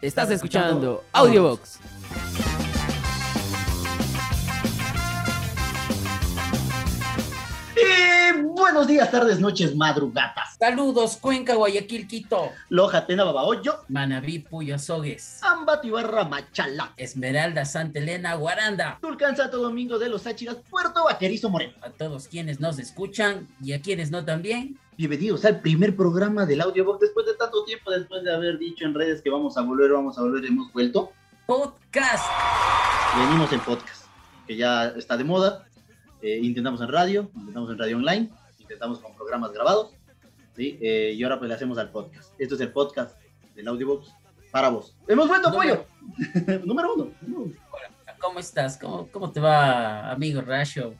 Estás escuchando Audiobox. Buenos días, tardes, noches, madrugatas. Saludos, Cuenca, Guayaquil, Quito. Loja, Tena, Babahoyo, Manabí, Puyasogues. Ambato, Ibarra, Machala. Esmeralda, Santa Elena, Guaranda. Tulcán, Santo Domingo de los Áchiras, Puerto Vaquerizo, Moreno. A todos quienes nos escuchan y a quienes no también. Bienvenidos al primer programa del Audiobox. Después de tanto tiempo, después de haber dicho en redes que vamos a volver, vamos a volver, hemos vuelto. Podcast. Venimos en podcast, que ya está de moda. Eh, intentamos en radio, intentamos en radio online, intentamos con programas grabados. ¿sí? Eh, y ahora pues le hacemos al podcast. Esto es el podcast del Audiobox para vos. ¡Hemos vuelto, Número- pollo! Número uno. ¿Cómo estás? ¿Cómo, cómo te va, amigo Rasho?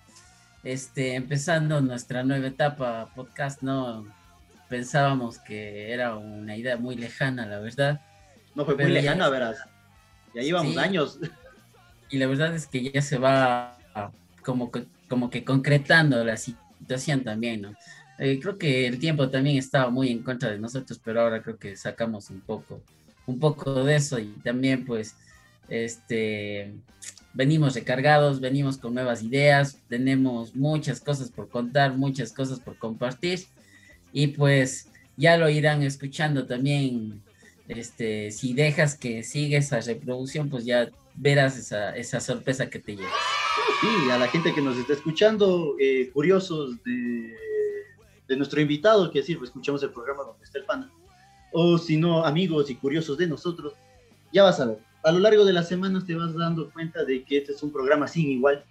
Este, empezando nuestra nueva etapa podcast, ¿no? Pensábamos que era una idea muy lejana, la verdad. No fue muy Pero ya- lejana, verás. Ya llevamos Sí. años. Y la verdad es que ya se va como que, como que concretando la situación también, ¿no? Eh, creo que el tiempo también estaba muy en contra de nosotros, pero ahora creo que sacamos un poco, un poco de eso y también pues, este, venimos recargados, venimos con nuevas ideas, tenemos muchas cosas por contar, muchas cosas por compartir y pues ya lo irán escuchando también, este, si dejas que siga esa reproducción, pues ya verás esa, esa sorpresa que te lleva. Sí, a la gente que nos está escuchando, eh, curiosos de, de nuestro invitado, que pues, escuchamos el programa donde está el pana. O si no, amigos y curiosos de nosotros, ya vas a ver. A lo largo de las semanas te vas dando cuenta de que este es un programa sin igual,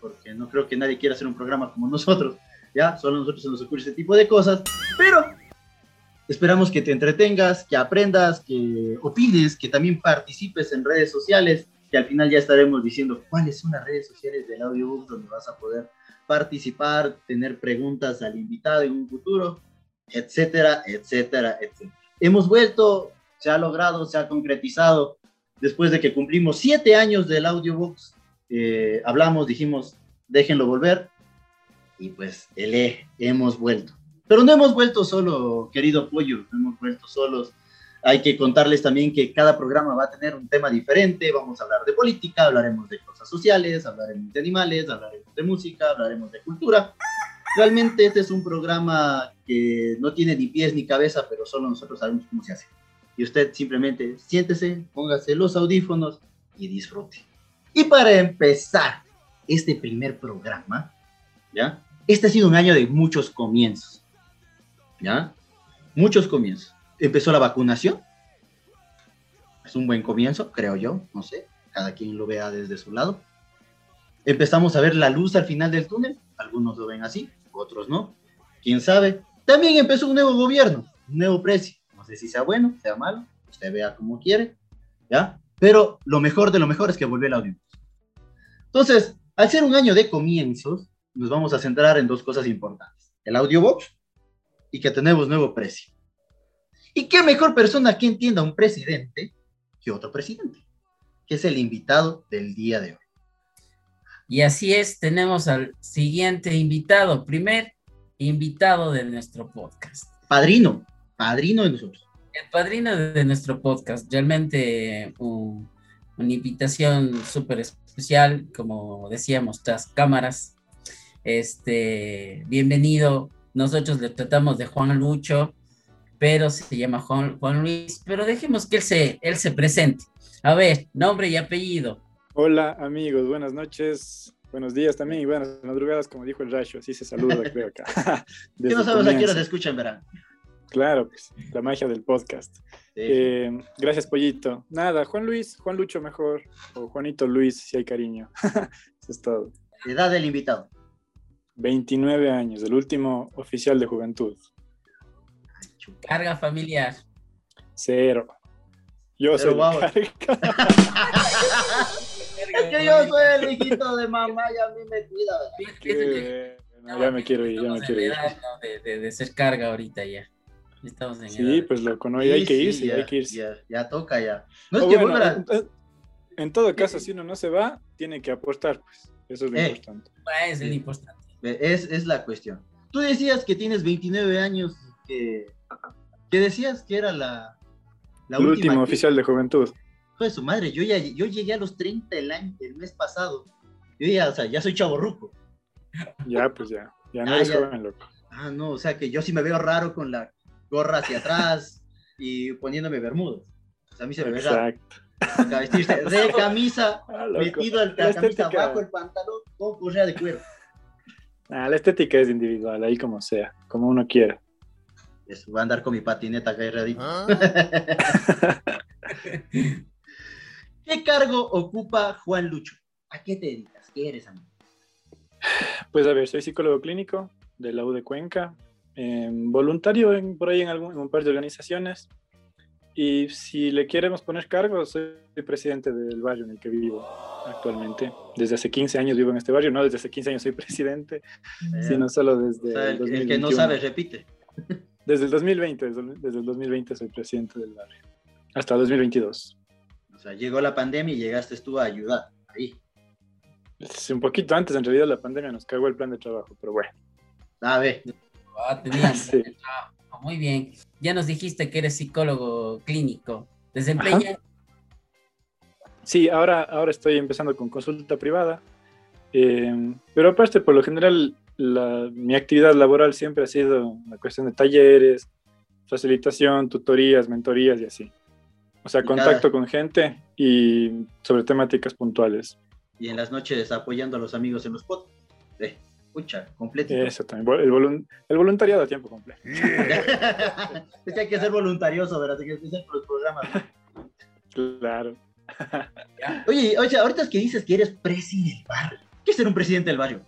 porque no creo que nadie quiera hacer un programa como nosotros, ¿ya? Solo a nosotros se nos ocurre ese tipo de cosas, pero esperamos que te entretengas, que aprendas, que opines, que también participes en redes sociales, que al final ya estaremos diciendo cuáles son las redes sociales del audiobook donde vas a poder participar, tener preguntas al invitado en un futuro, etcétera, etcétera, etcétera. Hemos vuelto, se ha logrado, se ha concretizado. Después de que cumplimos siete años del audiobooks, eh, hablamos, dijimos, déjenlo volver. Y pues, ele, hemos vuelto. Pero no hemos vuelto solo, querido Pollo, no hemos vuelto solos. Hay que contarles también que cada programa va a tener un tema diferente. Vamos a hablar de política, hablaremos de cosas sociales, hablaremos de animales, hablaremos de música, hablaremos de cultura. Realmente este es un programa que no tiene ni pies ni cabeza, pero solo nosotros sabemos cómo se hace. Y usted simplemente siéntese, póngase los audífonos y disfrute. Y para empezar este primer programa, ¿ya? Este ha sido un año de muchos comienzos, ¿ya? Muchos comienzos. Empezó la vacunación. Es un buen comienzo, creo yo, no sé, cada quien lo vea desde su lado. Empezamos a ver la luz al final del túnel, algunos lo ven así, otros no, quién sabe. También empezó un nuevo gobierno, un nuevo precio, no sé si sea bueno, sea malo, usted vea como quiere, ¿ya? Pero lo mejor de lo mejor es que volvió el audio. Entonces, al ser un año de comienzos, nos vamos a centrar en dos cosas importantes, el audiobox y que tenemos nuevo precio. ¿Y qué mejor persona que entienda un presidente que otro presidente? Que es el invitado del día de hoy. Y así es, tenemos al siguiente invitado, primer invitado de nuestro podcast. Padrino, padrino de nosotros. El padrino de nuestro podcast, realmente un- una invitación súper especial, como decíamos, tras cámaras. Este, bienvenido. Nosotros le tratamos de Juan Lucho, pero se llama Juan, Juan Luis, pero dejemos que él se, él se presente. A ver, nombre y apellido. Hola amigos, buenas noches, buenos días también y buenas madrugadas, como dijo el Rayo, así se saluda, creo acá. Que no sabes a qué se escuchan, verán. Claro, pues, la magia del podcast. Eh, gracias, Pollito. Nada, Juan Luis, Juan Lucho mejor, o Juanito Luis, si hay cariño. Eso es todo. Edad del invitado. 29 años, el último oficial de juventud. Carga familiar. Cero. Yo Pero soy carga. Es que yo soy el hijito de mamá y a mí me cuida. ya me quiero ir, ya me quiero en ir. edad, ¿no? de, de- de ser carga ahorita ya. Estamos en Sí, edad. pues loco, no, y hay Sí, que sí, irse, ya, hay que irse. Ya, ya toca ya. No es O que bueno, vuelva en, todo caso, si uno no se va, tiene que aportar, pues. Eso es lo Eh. importante. Ah, es el importante. Es, es la cuestión. Tú decías que tienes 29 años, que, que decías que era la, el último oficial de juventud. Pues su madre, yo ya yo llegué a los 30 el, año, el mes pasado. Yo ya, o sea, ya soy chavo ruco. Ya, pues ya. Ya no ah, eres joven, loco. Ah, no, o sea que yo sí me veo raro con la gorra hacia atrás y poniéndome bermudas. O sea, a mí se me ve raro. Exacto. Vestirse de camisa, ah, metido el, la, camisa abajo, el pantalón, con correa de cuero. Ah, la estética es individual, ahí como sea, como uno quiera. Eso, voy a andar con mi patineta acá ¿Ah? ¿Qué cargo ocupa Juan Lucho? ¿A qué te dedicas? ¿Qué eres, amigo? Pues a ver, soy psicólogo clínico de la U de Cuenca, em, voluntario en, por ahí en, algún, en un par de organizaciones. Y si le queremos poner cargo, soy presidente del barrio en el que vivo actualmente. Desde hace 15 años vivo en este barrio, no desde hace 15 años soy presidente, sino solo desde el, el, que no sabe repite. Desde el 2020, desde el 2020 soy presidente del barrio, hasta 2022. O sea, llegó la pandemia y llegaste tú a ayudar ahí. un poquito antes, en realidad, la pandemia nos cagó el plan de trabajo, pero bueno. A ver. Ah, Muy bien. Ya nos dijiste que eres psicólogo clínico. ¿Desempeña? Sí, ahora, ahora estoy empezando con consulta privada. Eh, pero aparte, por lo general, mi actividad laboral siempre ha sido una cuestión de talleres, facilitación, tutorías, mentorías y así. O sea, contacto con gente y sobre temáticas puntuales. Y en las noches apoyando a los amigos en los podcasts. Eh, escucha, completo. Eso también, el, el, voluntariado a tiempo completo. es que hay que ser voluntarioso, ¿verdad? Hay que ser por los programas. Claro. oye, oye, ahorita es que dices que eres presidente del barrio. ¿Qué es ser un presidente del barrio?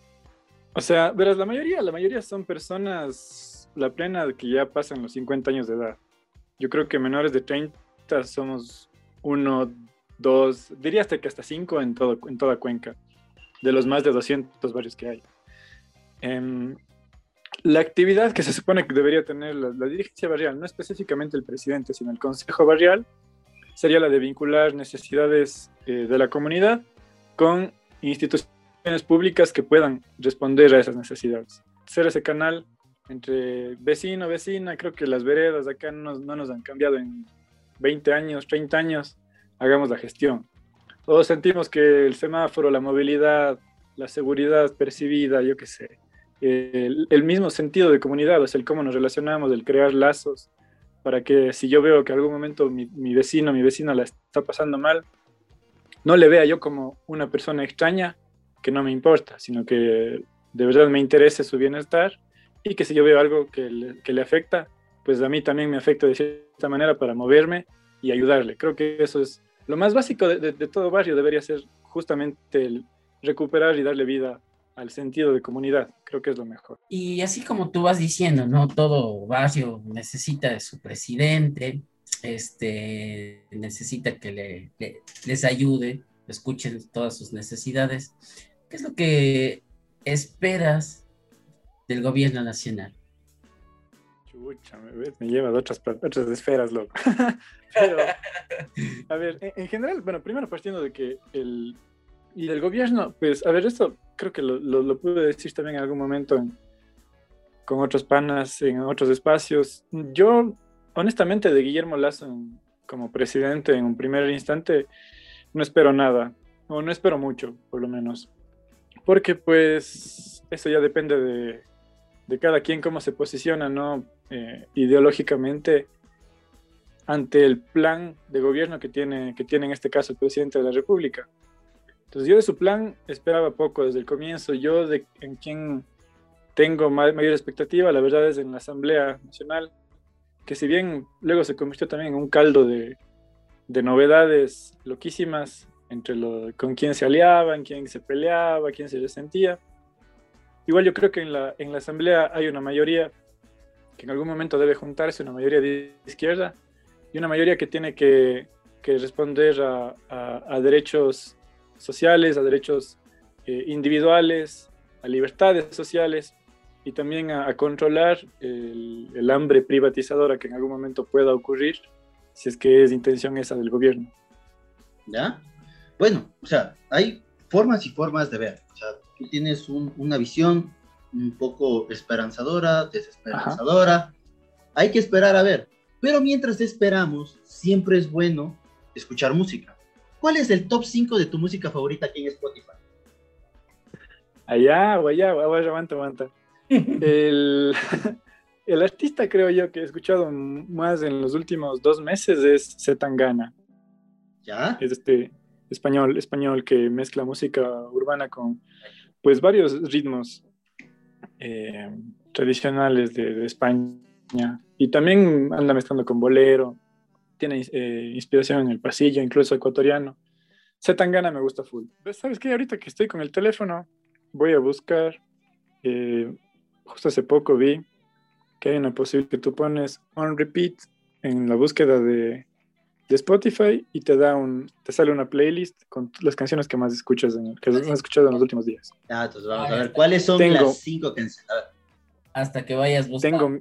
O sea, verás, la mayoría, la mayoría son personas, la plena que ya pasan los 50 años de edad. Yo creo que menores de 30 somos uno, dos, diría hasta que hasta cinco en, todo, en toda Cuenca, de los más de 200 barrios que hay. Em, la actividad que se supone que debería tener la, dirigencia barrial, no específicamente el presidente, sino el consejo barrial, sería la de vincular necesidades eh, de la comunidad con instituciones públicas que puedan responder a esas necesidades. Ser ese canal entre vecino, vecina, creo que las veredas acá no, no nos han cambiado en 20 años, 30 años, hagamos la gestión. Todos sentimos que el semáforo, la movilidad, la seguridad percibida, yo qué sé, el, el, mismo sentido de comunidad, o sea, el cómo nos relacionamos, el crear lazos, para que si yo veo que algún momento mi, mi vecino, mi vecina la está pasando mal, no le vea yo como una persona extraña, que no me importa, sino que de verdad me interese su bienestar y que si yo veo algo que le, que le afecta, pues a mí también me afecta de cierta manera para moverme y ayudarle. Creo que eso es lo más básico de, todo barrio, debería ser justamente el recuperar y darle vida al sentido de comunidad. Creo que es lo mejor. Y así como tú vas diciendo, ¿no? Todo barrio necesita de su presidente, este, necesita que le, le, les ayude, escuchen todas sus necesidades. ¿Qué es lo que esperas del gobierno nacional? Chucha, me, me lleva de otras, otras esferas, loco. Pero, a ver, en, general, bueno, primero partiendo de que el... Y del gobierno, pues, a ver, esto creo que lo, lo, pude decir también en algún momento con otros panas en otros espacios. Yo, honestamente, de Guillermo Lazo como presidente en un primer instante, no espero nada, o no espero mucho, por lo menos porque pues eso ya depende de, de cada quien cómo se posiciona, ¿no? Eh, ideológicamente ante el plan de gobierno que tiene, que tiene en este caso el presidente de la República. Entonces yo de su plan esperaba poco desde el comienzo. Yo de en quien tengo mayor expectativa, la verdad es en la Asamblea Nacional, que si bien luego se convirtió también en un caldo de, de novedades loquísimas, entre lo, con quién se aliaban, quién se peleaba, quién se resentía. Igual yo creo que en la, en la Asamblea hay una mayoría que en algún momento debe juntarse, una mayoría de izquierda, y una mayoría que tiene que, que responder a, a, derechos sociales, a derechos eh, individuales, a libertades sociales y también a, a controlar el, el, hambre privatizadora que en algún momento pueda ocurrir, si es que es intención esa del gobierno. ¿Ya? Bueno, o sea, hay formas y formas de ver. O sea, tú tienes una visión un poco esperanzadora, desesperanzadora. Hay que esperar a ver. Pero mientras esperamos, siempre es bueno escuchar música. ¿Cuál es el top 5 de tu música favorita aquí en Spotify? Allá allá, aguanta, aguanta. El, el artista creo yo que he escuchado más en los últimos dos meses es Zetangana. ¿Ya? Es este español, español que mezcla música urbana con pues varios ritmos eh, tradicionales de, de, España. Y también anda mezclando con bolero, tiene eh, inspiración en el pasillo, incluso ecuatoriano. Zetangana me gusta full. ¿Sabes qué? Ahorita que estoy con el teléfono, voy a buscar. Eh, justo hace poco vi que hay una posibilidad que tú pones on repeat en la búsqueda de, de Spotify y te da un te sale una playlist con las canciones que más escuchas en, que has escuchado en los últimos días. Ah, entonces vamos a ver cuáles son Tengo, las cinco canciones. Hasta que vayas buscando. Tengo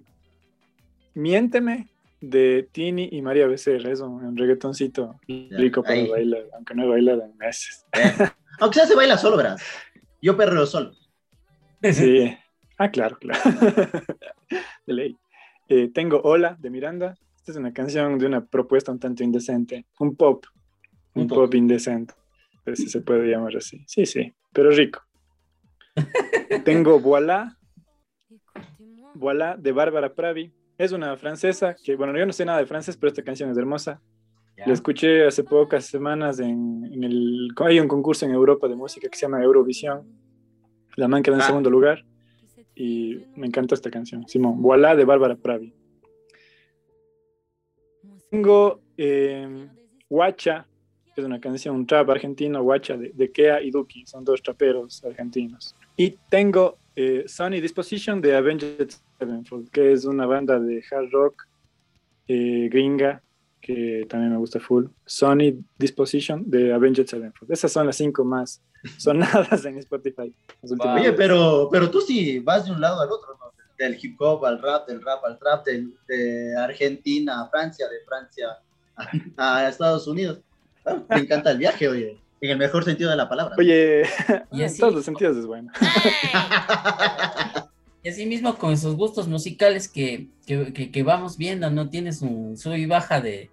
Miénteme de Tini y María Becerra, es un, reggaetoncito ya, rico para ahí. bailar, aunque no he bailado en meses. Eh. Aunque sea se baila solo, verás. Yo perreo solo. Sí. Ah, claro, claro. de ley. Eh, tengo Hola de Miranda. Esta es una canción de una propuesta un tanto indecente. Un pop. Un, un pop. pop indecente. Pero si se puede llamar así. Sí, sí, pero rico. tengo Voilà. Voilà de Bárbara Pravi. Es una francesa que, bueno, yo no sé nada de francés, pero esta canción es hermosa. Yeah. La escuché hace pocas semanas en, en, el... Hay un concurso en Europa de música que se llama Eurovisión. La man quedó en ah. segundo lugar y me encanta esta canción. Simón, Voilà de Bárbara Pravi. Tengo eh, Guacha, que es una canción, un trap argentino, Guacha, de, de Kea y Duki, son dos traperos argentinos. Y tengo eh, Sony Disposition de Avenged Sevenfold, que es una banda de hard rock eh, gringa que también me gusta full. Sony Disposition de Avenged Sevenfold. Esas son las cinco más sonadas en Spotify. Oye, pero, pero tú sí vas de un lado al otro, ¿no? Del hip hop al rap, del rap al trap, de, de Argentina a Francia, de Francia a, a Estados Unidos. Ah, me encanta el viaje, oye. En el mejor sentido de la palabra. Oye, y así, en todos los sentidos es bueno. Y así mismo con esos gustos musicales que, que, que, que vamos viendo, ¿no? Tienes un sub y baja de,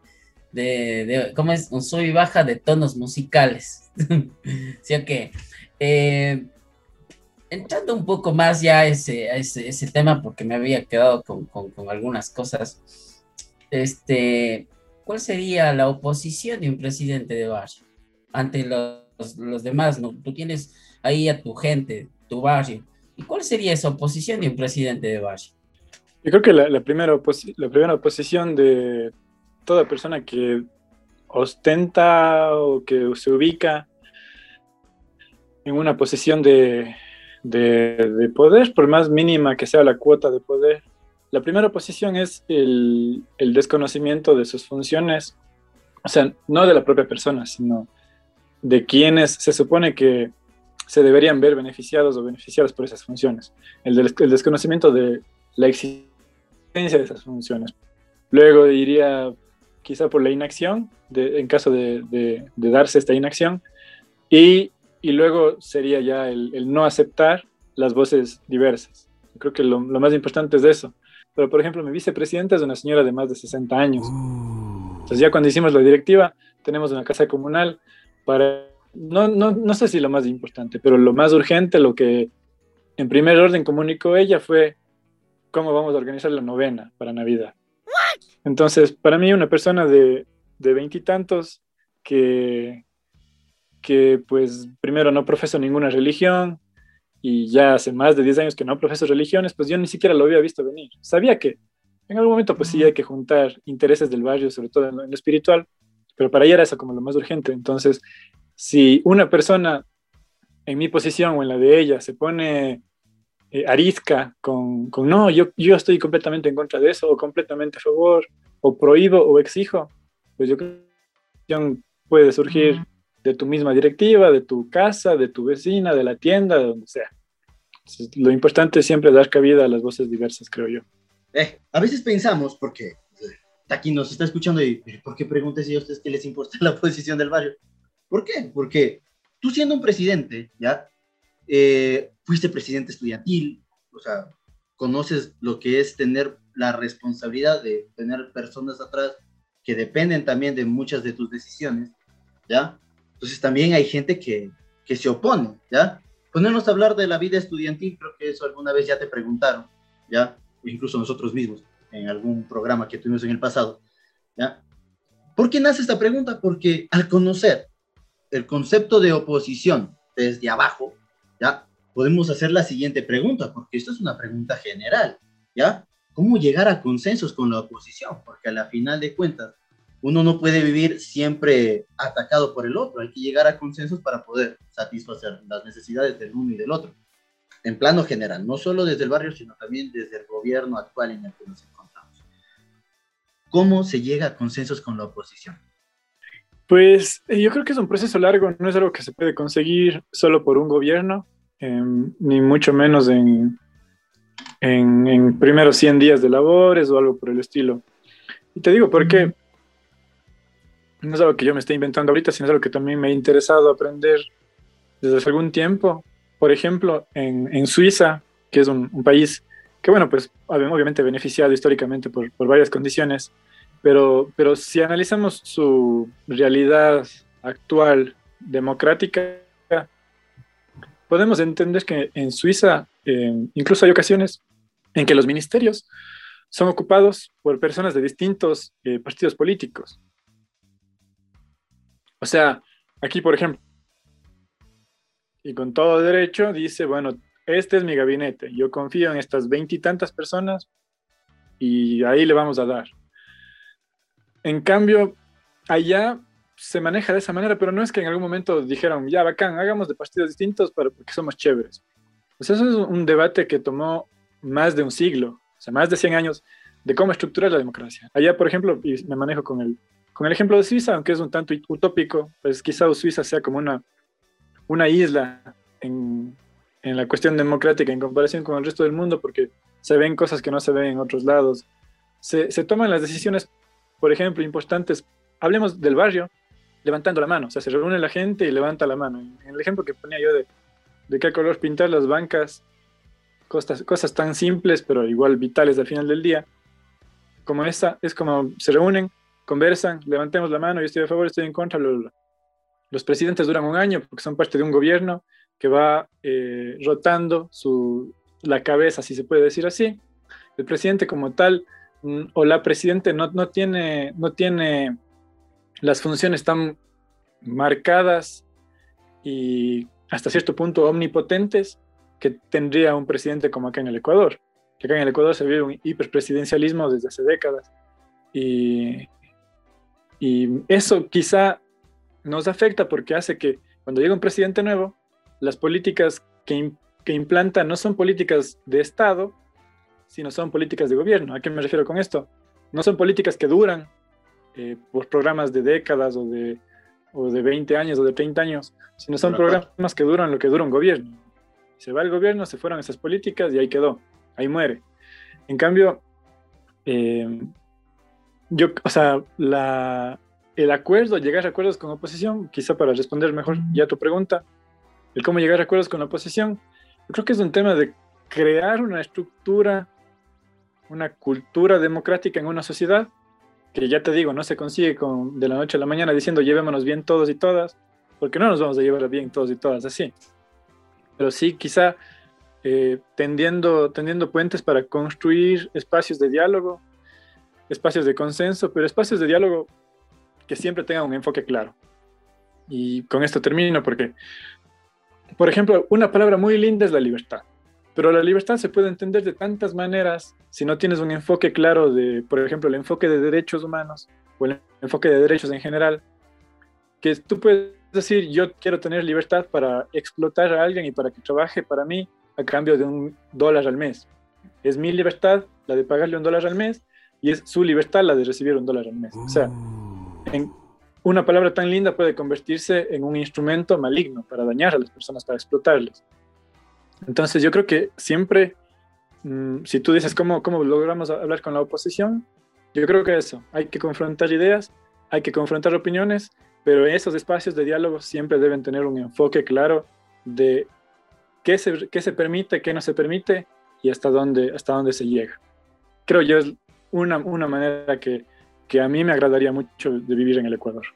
de, de, ¿cómo es? Un sub y baja de tonos musicales. ¿Sí o qué? Eh, entrando un poco más ya a ese, a ese, ese, tema, porque me había quedado con, con, con, algunas cosas, este, ¿cuál sería la oposición de un presidente de barrio ante los, los demás? ¿no? Tú tienes ahí a tu gente, tu barrio, ¿Y cuál sería esa oposición de un presidente de barrio? Yo creo que la, la, primera, la primera oposición de toda persona que ostenta o que se ubica en una posición de, de, de, poder, por más mínima que sea la cuota de poder, la primera oposición es el, el desconocimiento de sus funciones, o sea, no de la propia persona, sino de quienes se supone que se deberían ver beneficiados o beneficiados por esas funciones. El, del, el desconocimiento de la existencia de esas funciones. Luego diría quizá por la inacción, de, en caso de, de, de, darse esta inacción, y, y luego sería ya el, el, no aceptar las voces diversas. Creo que lo, lo, más importante es eso. Pero, por ejemplo, mi vicepresidenta es una señora de más de 60 años. Entonces, ya cuando hicimos la directiva, tenemos una casa comunal para no, no, no sé si lo más importante, pero lo más urgente, lo que en primer orden comunicó ella fue cómo vamos a organizar la novena para Navidad. Entonces, para mí, una persona de veintitantos que, que, pues, primero no profeso ninguna religión y ya hace más de 10 años que no profeso religiones, pues yo ni siquiera lo había visto venir. Sabía que en algún momento, pues sí, hay que juntar intereses del barrio, sobre todo en lo, en lo espiritual, pero para ella era eso como lo más urgente. Entonces, si una persona en mi posición o en la de ella se pone eh, arisca con, con, no, yo, yo estoy completamente en contra de eso, o completamente a favor, o prohíbo o exijo, pues yo creo que puede surgir. De tu misma directiva, de tu casa, de tu vecina, de la tienda, de donde sea. Lo importante es siempre dar cabida a las voces diversas, creo yo. Eh, a veces pensamos, porque aquí nos está escuchando y ¿por qué preguntes si a ustedes qué les importa la posición del barrio? ¿Por qué? Porque tú siendo un presidente, ¿ya? Eh, fuiste presidente estudiantil, o sea, conoces lo que es tener la responsabilidad de tener personas atrás que dependen también de muchas de tus decisiones, ¿ya? Entonces también hay gente que, que se opone, ¿ya? Ponernos a hablar de la vida estudiantil, creo que eso alguna vez ya te preguntaron, ¿ya? O incluso nosotros mismos, en algún programa que tuvimos en el pasado, ¿ya? ¿Por qué nace esta pregunta? Porque al conocer el concepto de oposición desde abajo, ¿ya? Podemos hacer la siguiente pregunta, porque esto es una pregunta general, ¿ya? ¿Cómo llegar a consensos con la oposición? Porque a la final de cuentas, uno no puede vivir siempre atacado por el otro, hay que llegar a consensos para poder satisfacer las necesidades del uno y del otro, en plano general, no solo desde el barrio, sino también desde el gobierno actual en el que nos encontramos. ¿Cómo se llega a consensos con la oposición? Pues eh, yo creo que es un proceso largo, no es algo que se puede conseguir solo por un gobierno, eh, ni mucho menos en, en, en, primeros 100 días de labores o algo por el estilo. Y te digo, porque no es algo que yo me esté inventando ahorita, sino es algo que también me ha interesado aprender desde hace algún tiempo. Por ejemplo, en, en Suiza, que es un, país que, bueno, pues obviamente beneficiado históricamente por, por varias condiciones, pero, pero si analizamos su realidad actual democrática, podemos entender que en Suiza eh, incluso hay ocasiones en que los ministerios son ocupados por personas de distintos eh, partidos políticos. O sea, aquí, por ejemplo, y con todo derecho, dice, bueno, este es mi gabinete, yo confío en estas veintitantas personas y ahí le vamos a dar. En cambio, allá se maneja de esa manera, pero no es que en algún momento dijeron, ya, bacán, hagamos de partidos distintos para, porque somos chéveres. Pues eso es un debate que tomó más de un siglo, o sea, más de 100 años de cómo estructurar la democracia. Allá, por ejemplo, y me manejo con el, con el ejemplo de Suiza, aunque es un tanto utópico, pues quizá Suiza sea como una, una isla en, en la cuestión democrática en comparación con el resto del mundo, porque se ven cosas que no se ven en otros lados. Se, se toman las decisiones por ejemplo, importantes, hablemos del barrio, levantando la mano, o sea, se reúne la gente y levanta la mano. En el ejemplo que ponía yo de, de qué color pintar las bancas, cosas, cosas tan simples, pero igual vitales al final del día, como esta, es como se reúnen, conversan, levantemos la mano, yo estoy a favor, estoy en contra, Los presidentes duran un año porque son parte de un gobierno que va eh, rotando su, la cabeza, si se puede decir así. El presidente como tal Mm, o la presidente no, no, tiene, no tiene las funciones tan marcadas y hasta cierto punto omnipotentes que tendría un presidente como acá en el Ecuador. Que acá en el Ecuador se vive un hiperpresidencialismo desde hace décadas. Y, y eso quizá nos afecta porque hace que cuando llega un presidente nuevo, las políticas que, que implanta no son políticas de Estado, sino son políticas de gobierno. ¿A qué me refiero con esto? No son políticas que duran eh, por programas de décadas o de, o de 20 años o de 30 años, sino son programas que duran lo que dura un gobierno. Se va el gobierno, se fueron esas políticas y ahí quedó, ahí muere. En cambio, eh, yo, o sea, la, el acuerdo, llegar a acuerdos con oposición, quizá para responder mejor ya tu pregunta, el cómo llegar a acuerdos con la oposición, yo creo que es un tema de crear una estructura una cultura democrática en una sociedad, que ya te digo, no se consigue con, de la noche a la mañana diciendo llevémonos bien todos y todas, porque no nos vamos a llevar bien todos y todas así. Pero sí, quizá eh, tendiendo, tendiendo puentes para construir espacios de diálogo, espacios de consenso, pero espacios de diálogo que siempre tengan un enfoque claro. Y con esto termino porque, por ejemplo, una palabra muy linda es la libertad. Pero la libertad se puede entender de tantas maneras si no tienes un enfoque claro de, por ejemplo, el enfoque de derechos humanos o el enfoque de derechos en general, que tú puedes decir, yo quiero tener libertad para explotar a alguien y para que trabaje para mí a cambio de un dólar al mes. Es mi libertad la de pagarle un dólar al mes y es su libertad la de recibir un dólar al mes. O sea, en una palabra tan linda puede convertirse en un instrumento maligno para dañar a las personas, para explotarles. Entonces yo creo que siempre, mm, si tú dices cómo, cómo logramos hablar con la oposición, yo creo que eso, hay que confrontar ideas, hay que confrontar opiniones, pero esos espacios de diálogo siempre deben tener un enfoque claro de qué se, qué se permite, qué no se permite y hasta dónde, hasta dónde se llega. creo yo es una, una manera que, que a mí me agradaría mucho de vivir en el Ecuador.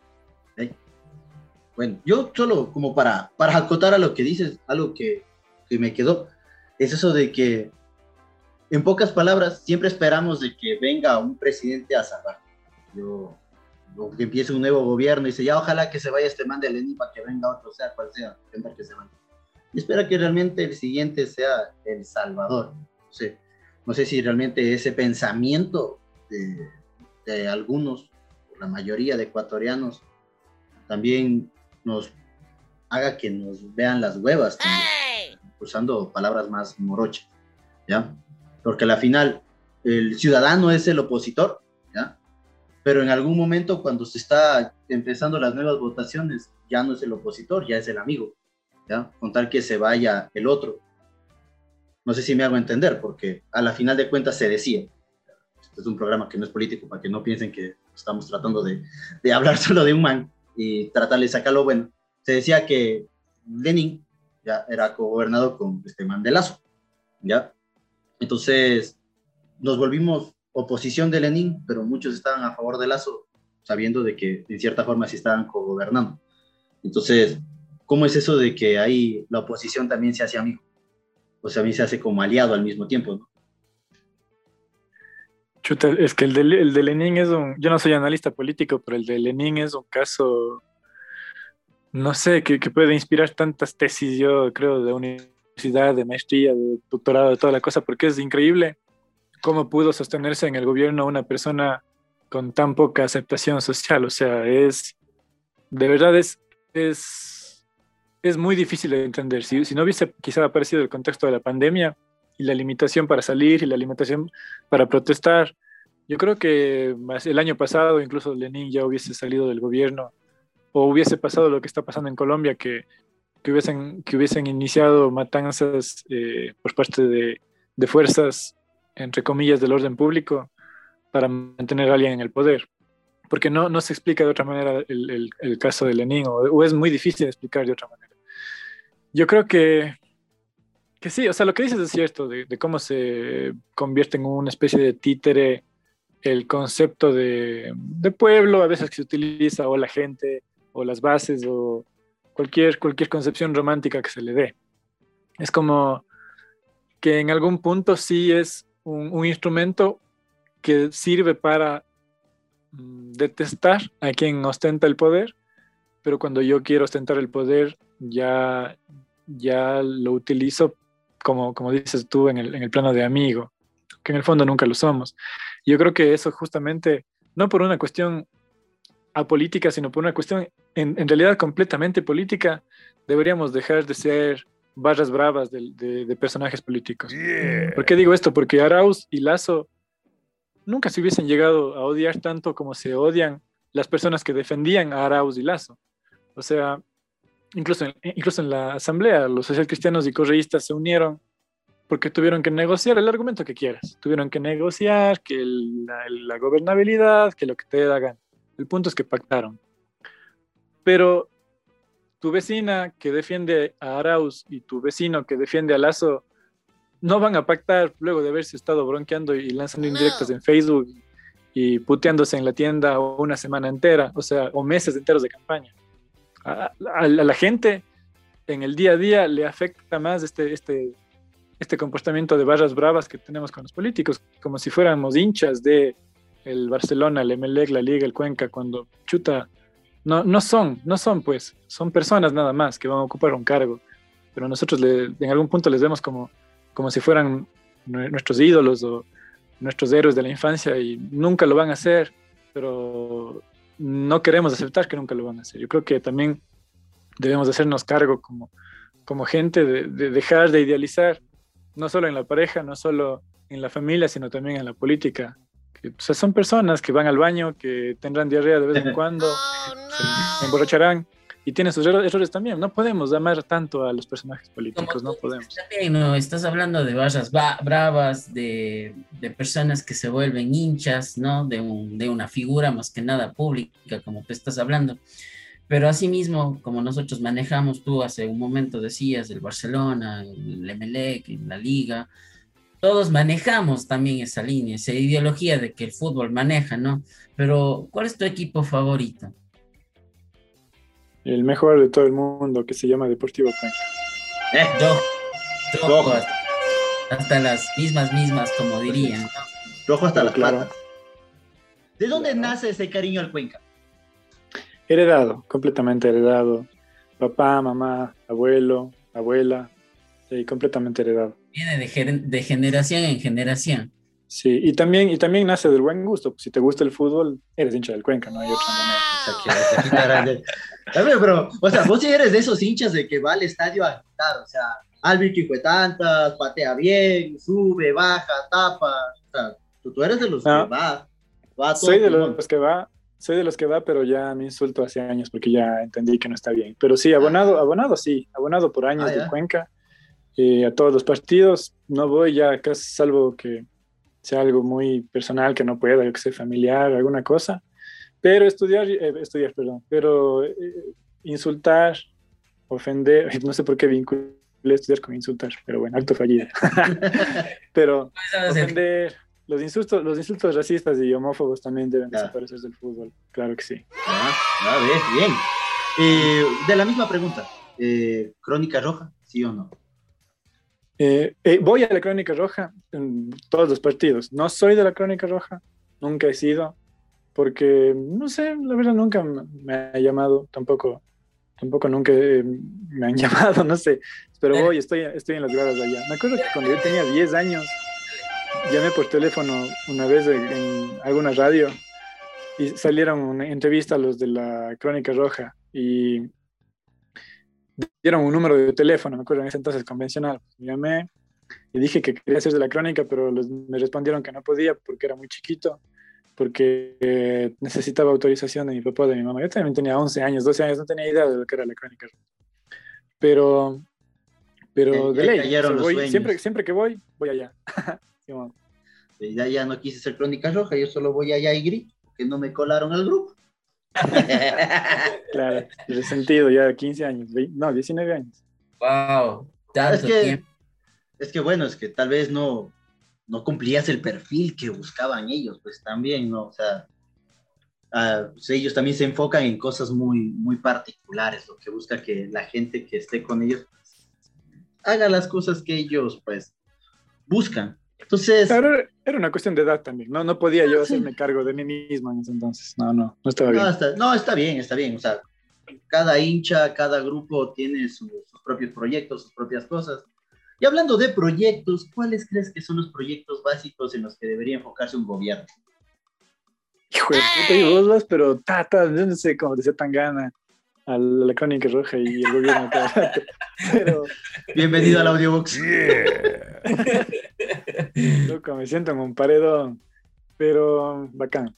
Bueno, yo solo como para, para acotar a lo que dices, algo que, que me quedó, es eso de que, en pocas palabras, siempre esperamos de que venga un presidente a salvar. Yo, o que empiece un nuevo gobierno y dice, ya ojalá que se vaya este man de Lenin para que venga otro, sea cual sea, que se vaya. Y espera que realmente el siguiente sea El Salvador. Sé, no sé si realmente ese pensamiento de, de algunos, la mayoría de ecuatorianos, también nos haga que nos vean las huevas, usando palabras más morochas, ¿ya? Porque al final el ciudadano es el opositor, ¿ya? Pero en algún momento cuando se está empezando las nuevas votaciones, ya no es el opositor, ya es el amigo, ¿ya? Con tal que se vaya el otro. No sé si me hago entender, porque a la final de cuentas se decía, este es un programa que no es político, para que no piensen que estamos tratando de, de hablar solo de un man, y tratarle de sacarlo bueno. Se decía que Lenin ya era gobernado con este Mandelazo, ¿ya? Entonces nos volvimos oposición de Lenin, pero muchos estaban a favor de Lazo, sabiendo de que en cierta forma sí estaban co-gobernando. Entonces, ¿cómo es eso de que ahí la oposición también se hace amigo? A mí se hace como aliado al mismo tiempo, ¿no? Chuta, es que el de Lenin es un, yo no soy analista político, pero el de Lenin es un caso, no sé, que, que puede inspirar tantas tesis, yo creo, de universidad, de maestría, de doctorado, de toda la cosa, porque es increíble cómo pudo sostenerse en el gobierno una persona con tan poca aceptación social. O sea, es, de verdad es, es, es muy difícil de entender. Si, si no hubiese quizá aparecido el contexto de la pandemia, y la limitación para salir y la limitación para protestar. Yo creo que el año pasado incluso Lenin ya hubiese salido del gobierno o hubiese pasado lo que está pasando en Colombia, que, que, hubiesen, que hubiesen iniciado matanzas eh, por parte de, de, fuerzas, entre comillas, del orden público para mantener a alguien en el poder. Porque no, no se explica de otra manera el, el, el caso de Lenin, o, o es muy difícil de explicar de otra manera. Yo creo que que sí, o sea, lo que dices es cierto, de, cómo se convierte en una especie de títere el concepto de, pueblo, a veces que se utiliza, o la gente, o las bases, o cualquier, cualquier concepción romántica que se le dé. Es como que en algún punto sí es un, instrumento que sirve para mm, detestar a quien ostenta el poder, pero cuando yo quiero ostentar el poder ya, ya lo utilizo como, como dices tú, en el, en el plano de amigo, que en el fondo nunca lo somos. Yo creo que eso justamente, no por una cuestión apolítica, sino por una cuestión en, en realidad completamente política, deberíamos dejar de ser barras bravas de, de, personajes políticos. ¿Por qué digo esto? Porque Arauz y Lazo nunca se hubiesen llegado a odiar tanto como se odian las personas que defendían a Arauz y Lazo. O sea, incluso en, incluso en la asamblea, los socialcristianos y correístas se unieron porque tuvieron que negociar el argumento que quieras. Tuvieron que negociar que la, gobernabilidad, que lo que te hagan. El punto es que pactaron. Pero tu vecina que defiende a Arauz y tu vecino que defiende a Lazo no van a pactar luego de haberse estado bronqueando y lanzando indirectas en Facebook y puteándose en la tienda una semana entera, o sea, o meses enteros de campaña a, la gente en el día a día le afecta más este, este, este comportamiento de barras bravas que tenemos con los políticos, como si fuéramos hinchas de el Barcelona, el Emelec, la Liga, el Cuenca, cuando chuta, no, no son, no son pues, son personas nada más que van a ocupar un cargo, pero nosotros en algún punto les vemos como, como si fueran nuestros ídolos o nuestros héroes de la infancia y nunca lo van a hacer, pero no queremos aceptar que nunca lo van a hacer. Yo creo que también debemos hacernos cargo como, como gente de, dejar de idealizar, no solo en la pareja, no solo en la familia, sino también en la política. Que, son personas que van al baño, que tendrán diarrea de vez en cuando, oh, se emborracharán y tienen sus errores también. No podemos amar tanto a los personajes políticos, no podemos. También, no, estás hablando de barras bravas, de, de, personas que se vuelven hinchas, ¿no? De, un, de una figura más que nada pública, como te estás hablando. Pero asimismo, como nosotros manejamos, tú hace un momento decías, el Barcelona, el Emelec, la Liga, todos manejamos también esa línea, esa ideología de que el fútbol maneja, ¿no? Pero, ¿cuál es tu equipo favorito? El mejor de todo el mundo, que se llama Deportivo Cuenca. Eh, yo, rojo, hasta, hasta, las mismas, mismas, como dirían. Rojo hasta las claro. patas. ¿De dónde nace ese cariño al Cuenca? Heredado, completamente heredado. Papá, mamá, abuelo, abuela, sí, completamente heredado. Viene de, de generación en generación. Sí, y también, y también nace del buen gusto. Si te gusta el fútbol, eres hincha del Cuenca, no hay otra manera. Pero, o sea, vos sí eres de esos hinchas de que va al estadio a gritar, o sea, Albert fue tantas, patea bien, sube, baja, tapa, o sea, tú, eres de los que va, va Soy de los que va, soy de los que va, pero ya me insulto hace años porque ya entendí que no está bien. Pero sí, abonado, abonado sí, abonado por años ah, de Cuenca. Eh, a todos los partidos, no voy ya casi salvo que sea algo muy personal que no pueda, que sea familiar, alguna cosa. Pero estudiar, eh, estudiar, perdón, pero eh, insultar, ofender, no sé por qué vinculé estudiar con insultar, pero bueno, acto fallido. pero ofender, los insultos, los insultos racistas y homófobos también deben desaparecer del fútbol, claro que sí. Ah, a ver, bien. Eh, de la misma pregunta, ¿Crónica Roja, sí o no? voy a la Crónica Roja en todos los partidos. No soy de la Crónica Roja, nunca he sido porque, no sé, la verdad nunca me ha llamado, tampoco, tampoco nunca me han llamado, no sé, pero voy, estoy, estoy en las gradas allá. Me acuerdo que cuando yo tenía 10 años, llamé por teléfono una vez en, alguna radio y salieron una entrevista a los de la Crónica Roja y dieron un número de teléfono, me acuerdo en ese entonces convencional. Llamé y dije que quería ser de la crónica, pero me respondieron que no podía porque era muy chiquito porque eh, necesitaba autorización de mi papá, de mi mamá. Yo también tenía 11 años, 12 años, no tenía idea de lo que era la crónica. Pero, pero de ley, siempre, siempre que voy, voy allá. ya, ya no quise ser crónica roja, yo solo voy allá y grito, porque no me colaron al grupo. claro, resentido, ya 15 años, no, 19 años. Wow, es que, Es que bueno, es que tal vez no, no cumplías el perfil que buscaban ellos, pues también, ¿no? O sea, ah, pues, ellos también se enfocan en cosas muy, muy particulares, lo que busca que la gente que esté con ellos pues, haga las cosas que ellos, pues, buscan. Entonces... era una cuestión de edad también, ¿no? No podía yo hacerme cargo de mí mismo en ese entonces. No, no, no estaba bien. No está, no, está bien, está bien. O sea, cada hincha, cada grupo tiene sus propios proyectos, sus propias cosas. Y hablando de proyectos, ¿cuáles crees que son los proyectos básicos en los que debería enfocarse un gobierno? Hijo de puta, y vos vas, pero tata, yo no sé cómo decía tan gana a la crónica roja y el gobierno pero bienvenido al audiobox. Loco me siento en un paredón pero bacán.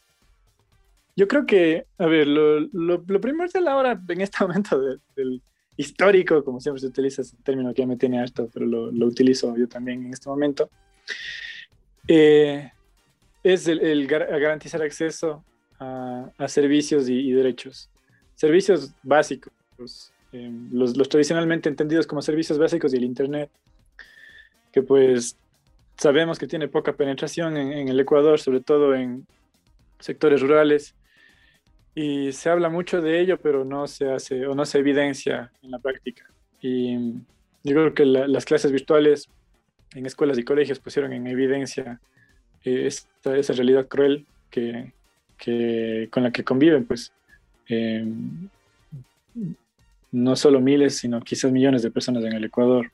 Yo creo que a ver lo, lo, lo primordial ahora en este momento del histórico, como siempre se utiliza ese término que ya me tiene harto, pero lo, lo utilizo yo también en este momento, eh, es el, garantizar acceso a, servicios y, derechos. Servicios básicos, eh, los, tradicionalmente entendidos como servicios básicos y el Internet, que pues sabemos que tiene poca penetración en, en el Ecuador, sobre todo en sectores rurales y se habla mucho de ello, pero no se hace o no se evidencia en la práctica. Y yo creo que las clases virtuales en escuelas y colegios pusieron en evidencia eh, esta, esa realidad cruel que, con la que conviven, pues, eh, no solo miles, sino quizás millones de personas en el Ecuador.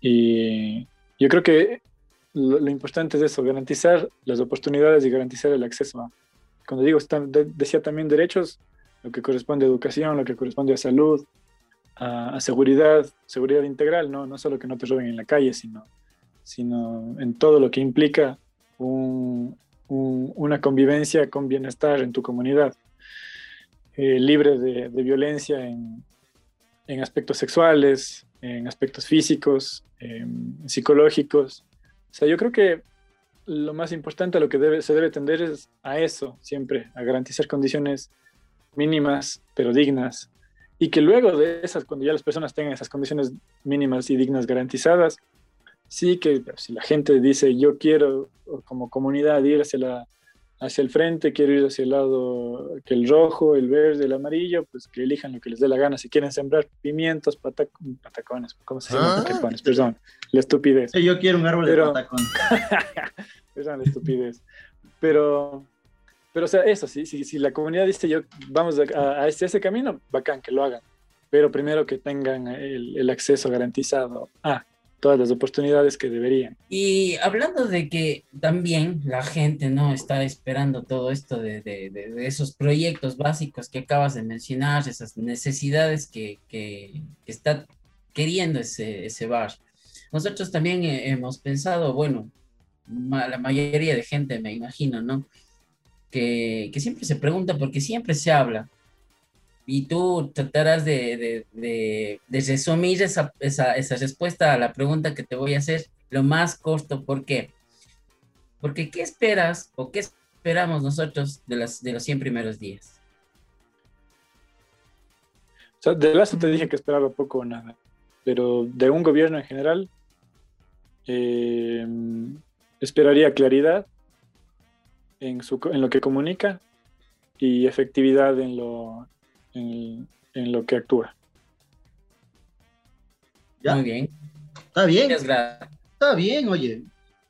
Y yo creo que lo, lo importante es eso, garantizar las oportunidades y garantizar el acceso a, cuando digo, decía también derechos, lo que corresponde a educación, lo que corresponde a salud, a, seguridad, seguridad integral, ¿no? no solo que no te roben en la calle, sino, sino en todo lo que implica una convivencia con bienestar en tu comunidad, eh, libre de, violencia en, en, aspectos sexuales, en aspectos físicos, psicológicos. O sea, yo creo que lo más importante a lo que se debe tender es a eso siempre, a garantizar condiciones mínimas pero dignas. Y que luego de esas, cuando ya las personas tengan esas condiciones mínimas y dignas garantizadas, sí que si la gente dice yo quiero como comunidad ir hacia, la, hacia el frente, quiero ir hacia el lado que el rojo, el verde, el amarillo, pues que elijan lo que les dé la gana. Si quieren sembrar pimientos, patacones, ¿cómo se llama? Ah. Patacones, perdón, la estupidez. yo quiero un árbol de patacón. perdón, la estupidez. Pero, pero o sea, eso, sí, si, si la comunidad dice yo vamos a, ese, ese camino, bacán que lo hagan pero primero que tengan el, el, acceso garantizado a todas las oportunidades que deberían. Y hablando de que también la gente no está esperando todo esto de, de, de esos proyectos básicos que acabas de mencionar, esas necesidades que, que, que está queriendo ese, ese bar. Nosotros también hemos pensado, bueno, la mayoría de gente me imagino, ¿no? Que, que siempre se pregunta, porque siempre se habla y tú tratarás de, de, de, resumir esa, esa, esa, respuesta a la pregunta que te voy a hacer lo más corto. ¿Por qué? Porque ¿qué esperas o qué esperamos nosotros de, las, de los 100 primeros días? O sea, de Lazo te dije que esperaba poco o nada, pero de un gobierno en general eh, esperaría claridad en, su, en lo que comunica y efectividad en lo, en, lo que actúa. Muy bien. Está bien. Está bien, oye.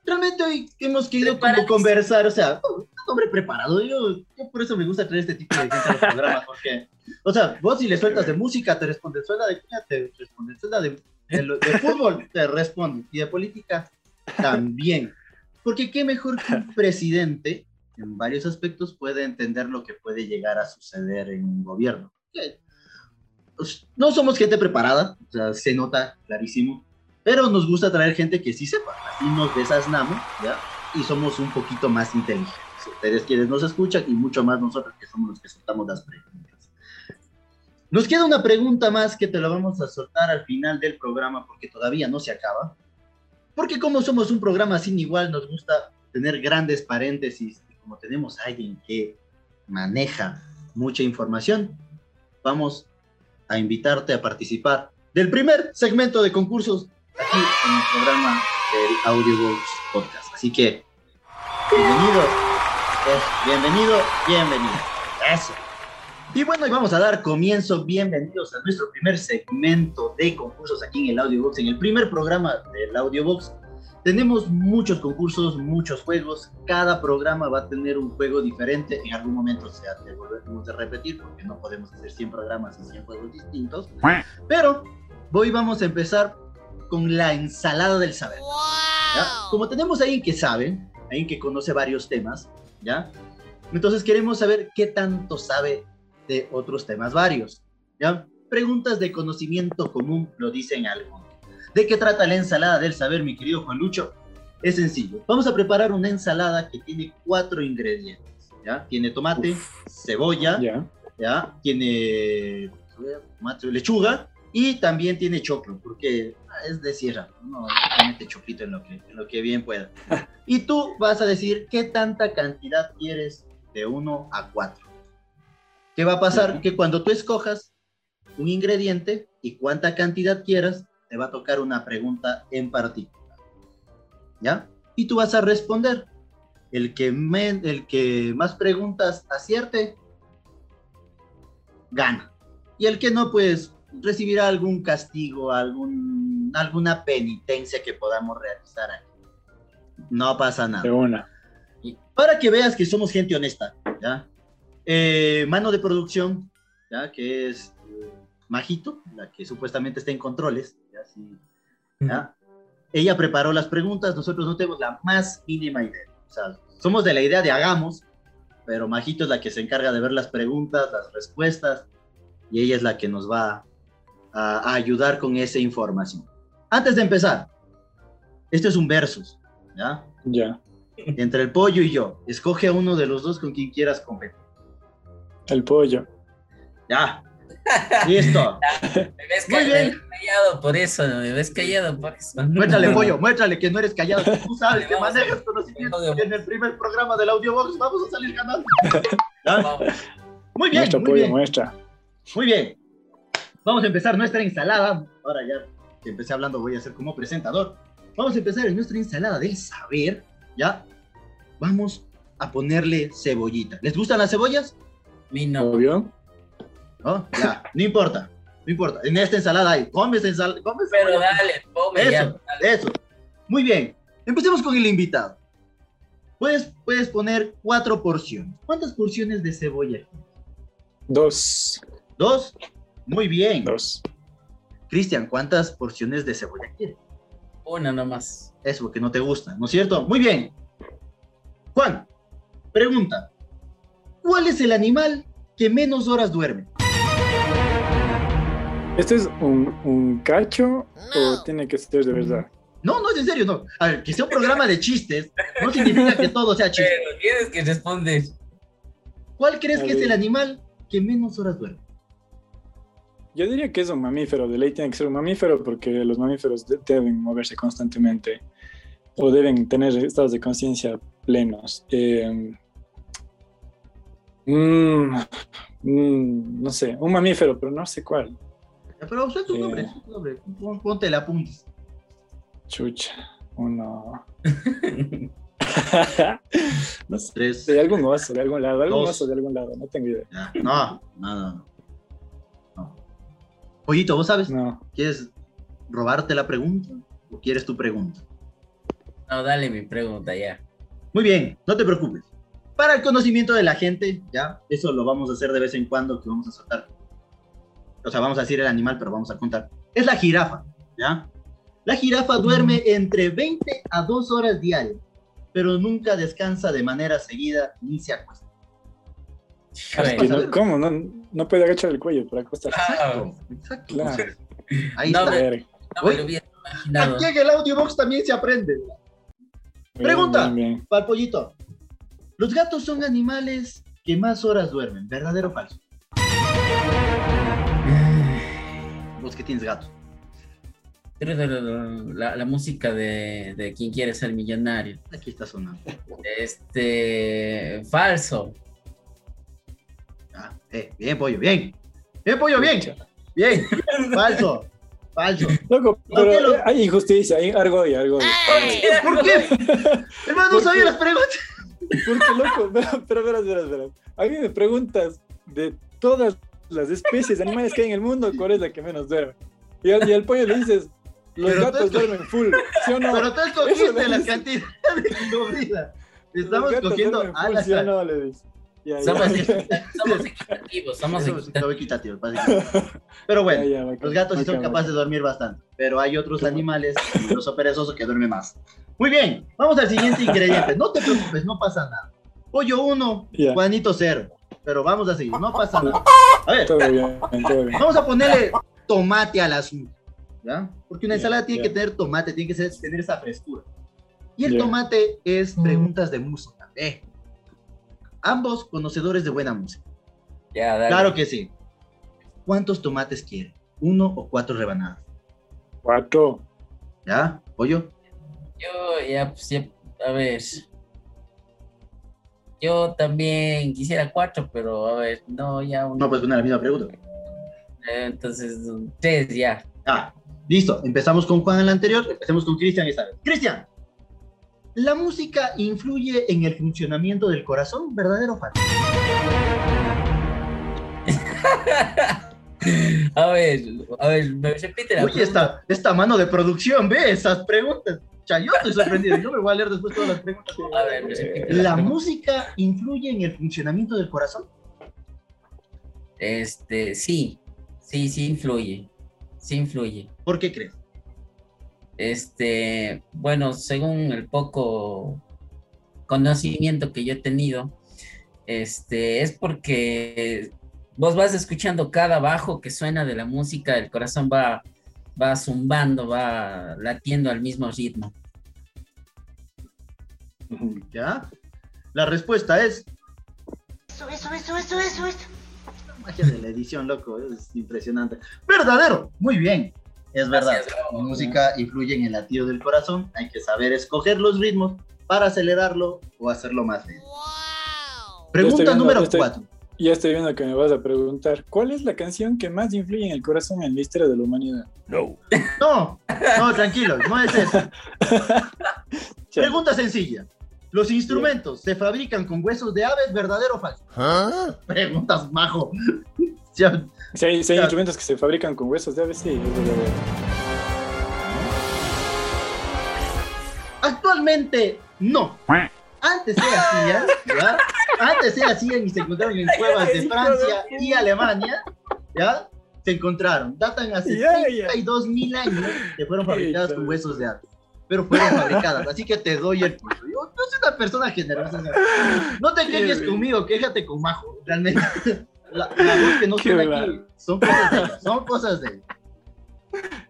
Realmente hoy hemos querido como conversar, o sea, un hombre preparado. Yo, por eso me gusta traer este tipo de gente a los programas, porque, o sea, vos si le sueltas de música, te responde, suelta de te responde, suelta de, de, fútbol, te responde, y de política también. Porque qué mejor que un presidente en varios aspectos puede entender lo que puede llegar a suceder en un gobierno. Pues, no somos gente preparada, o sea, se nota clarísimo, pero nos gusta traer gente que sí sepa, así nos desasnamos, ¿ya? Y somos un poquito más inteligentes. Ustedes quienes nos escuchan y mucho más nosotros que somos los que soltamos las preguntas. Nos queda una pregunta más que te la vamos a soltar al final del programa porque todavía no se acaba. Porque como somos un programa sin igual, nos gusta tener grandes paréntesis como tenemos a alguien que maneja mucha información, vamos a invitarte a participar del primer segmento de concursos aquí en el programa del Audiobox Podcast. Así que, bienvenido, bienvenido, bienvenido. Eso. Y bueno, y vamos a dar comienzo. Bienvenidos a nuestro primer segmento de concursos aquí en el Audiobox, en el primer programa del Audiobox tenemos muchos concursos, muchos juegos. Cada programa va a tener un juego diferente. En algún momento se volvemos a repetir porque no podemos hacer 100 programas y 100 juegos distintos. Pero hoy vamos a empezar con la ensalada del saber. Como tenemos a alguien que sabe, alguien que conoce varios temas, ¿ya? Entonces queremos saber qué tanto sabe de otros temas varios, ¿ya? Preguntas de conocimiento común lo dicen algo ¿De qué trata la ensalada del saber, mi querido Juan Lucho? Es sencillo. Vamos a preparar una ensalada que tiene cuatro ingredientes. ¿ya? Tiene tomate, cebolla, ¿ya? tiene lechuga y también tiene choclo, porque es de sierra, no mete choclito en lo, que, en lo que bien pueda. Y tú vas a decir qué tanta cantidad quieres de uno a cuatro. ¿Qué va a pasar? Que cuando tú escojas un ingrediente y cuánta cantidad quieras, te va a tocar una pregunta en particular. ¿Ya? Y tú vas a responder. El que, el que más preguntas acierte, gana. Y el que no, pues recibirá algún castigo, algún, alguna penitencia que podamos realizar aquí. No pasa nada. una. para que veas que somos gente honesta, ¿ya? Eh, mano de producción, ¿ya? Que es eh, Majito, la que supuestamente está en controles, ella preparó las preguntas, nosotros no tenemos la más mínima idea. O sea, somos de la idea de hagamos, pero Majito es la que se encarga de ver las preguntas, las respuestas, y ella es la que nos va a, ayudar con esa información. Antes de empezar, esto es un versus, ¿ya? Ya. Entre el pollo y yo, escoge a uno de los dos con quien quieras competir. El pollo. Ya, Listo. Me ves callado por eso, me ves callado por eso. Muéstrale, pollo, muéstrale que no eres callado. Tú sabes que manejas conocimiento en el primer programa del Audiobox. Vamos a salir ganando. Muy bien. Muestra, muy pollo, bien. muestra. Muy bien. Vamos a empezar nuestra ensalada. Ahora ya que empecé hablando voy a ser como presentador. vamos a empezar en nuestra ensalada del saber, ¿ya? Vamos a ponerle cebollita. ¿Les gustan las cebollas? Mí no. Obvio. ¿No? Ya, no importa, no importa. En esta ensalada hay, comes ensalada, comes Pero dale, come ya. Eso, eso. Muy bien. Empecemos con el invitado. Puedes, puedes poner cuatro porciones. ¿Cuántas porciones de cebolla? Dos. ¿Dos? Muy bien. Dos. Cristian, ¿cuántas porciones de cebolla quieres? Una nomás. Eso, que no te gusta, ¿no es cierto? Muy bien. Juan, pregunta. ¿Cuál es el animal que menos horas duerme? ¿Este es un, un cacho o tiene que ser de verdad? No, no es en serio, no. A ver, que sea un programa de chistes no significa que todo sea chiste. Pero tienes que responder. ¿Cuál crees A que es ver. el animal que menos horas duerme? Yo diría que es un mamífero, de ley tiene que ser un mamífero porque los mamíferos de- deben moverse constantemente o deben tener estados de conciencia plenos. Eh, mm, mm, no sé, un mamífero, pero no sé cuál. Pero suelta tu Eh. nombre, tu Ponte la apuntes. Chucha, uno. no sé, Tres. de algún oso, de algún lado, algún Dos. oso de algún lado, no tengo idea. Ya. No, no, no, no. no. Pollito, ¿vos sabes? No, ¿Quieres robarte la pregunta o quieres tu pregunta? No, dale mi pregunta ya. Muy bien, no te preocupes. Para el conocimiento de la gente, ya, eso lo vamos a hacer de vez en cuando, que vamos a soltar. O sea, vamos a decir el animal, pero vamos a contar. Es la jirafa, ¿ya? La jirafa duerme entre 20 a 2 horas diarias, pero nunca descansa de manera seguida ni se acuesta. No- ¿cómo? No, no puede agachar el cuello para acostarse. Exacto, exacto. Claro. Ahí No, está. me- me lo hubiera imaginado. Aquí en el audiobox también se aprende. Pregunta. Bien, bien, bien. Para el pollito. Los gatos son animales que más horas duermen, ¿verdadero o falso? Vos que tienes gatos. La, la música de, de quien quiere ser millonario. Aquí está sonando. Este. Falso. Ah, eh, bien, pollo, bien. Bien, pollo, bien. Bien. Falso. Falso. Loco, ¿Por pero qué lo- eh, hay injusticia, hay algo y algo. ¿Por qué? Hermano, no ¿Por sabía las preguntas. Porque, loco, pero, pero, verás, verás, verás. A mí me preguntas de todas las especies de animales que hay en el mundo, ¿cuál es la que menos duerme? Y al, y al pollo le dices, los Pero gatos duermen full, ¿sí o no? Pero tú escogiste la cantidad de comida. Los Estamos cogiendo duermen a la ¿sí o no? Le dices. Ya, ya, Somos, ya, somos equitativos, somos equitativos. Pero bueno, ya, ya, bacán, Los gatos sí son bacán, capaces de dormir bastante, pero hay otros animales, el oso perezoso, que duerme más. Muy bien, vamos al siguiente ingrediente. No te preocupes, no pasa nada. Pollo 1, Ya. Juanito 0. Pero vamos a seguir, no pasa nada. A ver, Todo bien, todo bien. vamos a ponerle tomate al asunto. ¿Ya? Porque una ensalada tiene que tener tomate, tiene que ser- tener esa frescura. Y el tomate es preguntas de música. Eh. Ambos conocedores de buena música. Claro que sí. ¿Cuántos tomates quiere? ¿Uno o cuatro rebanadas? Cuatro. ¿Ya? ¿Pollo? Yo, ya, pues, ya, a ver. Yo también quisiera cuatro, pero a ver, no, ya uno. No, pues poner la misma pregunta. Eh, Entonces, tres ya. Ah, listo. Empezamos con Juan en la anterior, empecemos con Cristian esta vez. Cristian, ¿la música influye en el funcionamiento del corazón? ¿Verdadero o falso? A ver, a ver, me repite la Oye, esta, esta mano de producción, ve esas preguntas. Yo estoy sorprendido. Yo me voy a leer después todas las preguntas. A ver, ¿La música influye en el funcionamiento del corazón? Este, sí, sí, sí influye. Sí influye. ¿Por qué crees? Este, bueno, según el poco conocimiento que yo he tenido, este, es porque vos vas escuchando cada bajo que suena de la música, el corazón va, va zumbando, va latiendo al mismo ritmo. ¿Ya? La respuesta es Eso, eso, eso, eso, eso, eso. La magia de la edición, loco, es impresionante. Verdadero, muy bien. Es verdad, Gracias, la música influye en el latido del corazón, hay que saber escoger los ritmos para acelerarlo o hacerlo más lento. Estoy Pregunta viendo- número estoy- 4. Ya estoy viendo que me vas a preguntar, ¿cuál es la canción que más influye en el corazón en la historia de la humanidad? No, no, tranquilo, no es eso. Pregunta sencilla. ¿Los instrumentos se fabrican con huesos de aves, verdadero o falso? Preguntas, majo. Ya, Si hay, si hay Ya. instrumentos que se fabrican con huesos de ave, sí. es verdadero. Actualmente, no. Antes se hacían, ¿ya? Antes se hacían y se encontraron en cuevas de Francia y Alemania, ¿ya? Se encontraron. Datan hace. 32 mil años que fueron fabricadas con huesos de ave. Pero fueron fabricadas, así que te doy el punto. Yo no soy una persona generosa. sea, No te quejes conmigo, quéjate con Majo. Realmente, la, la voz que no suena aquí son cosas de son cosas de.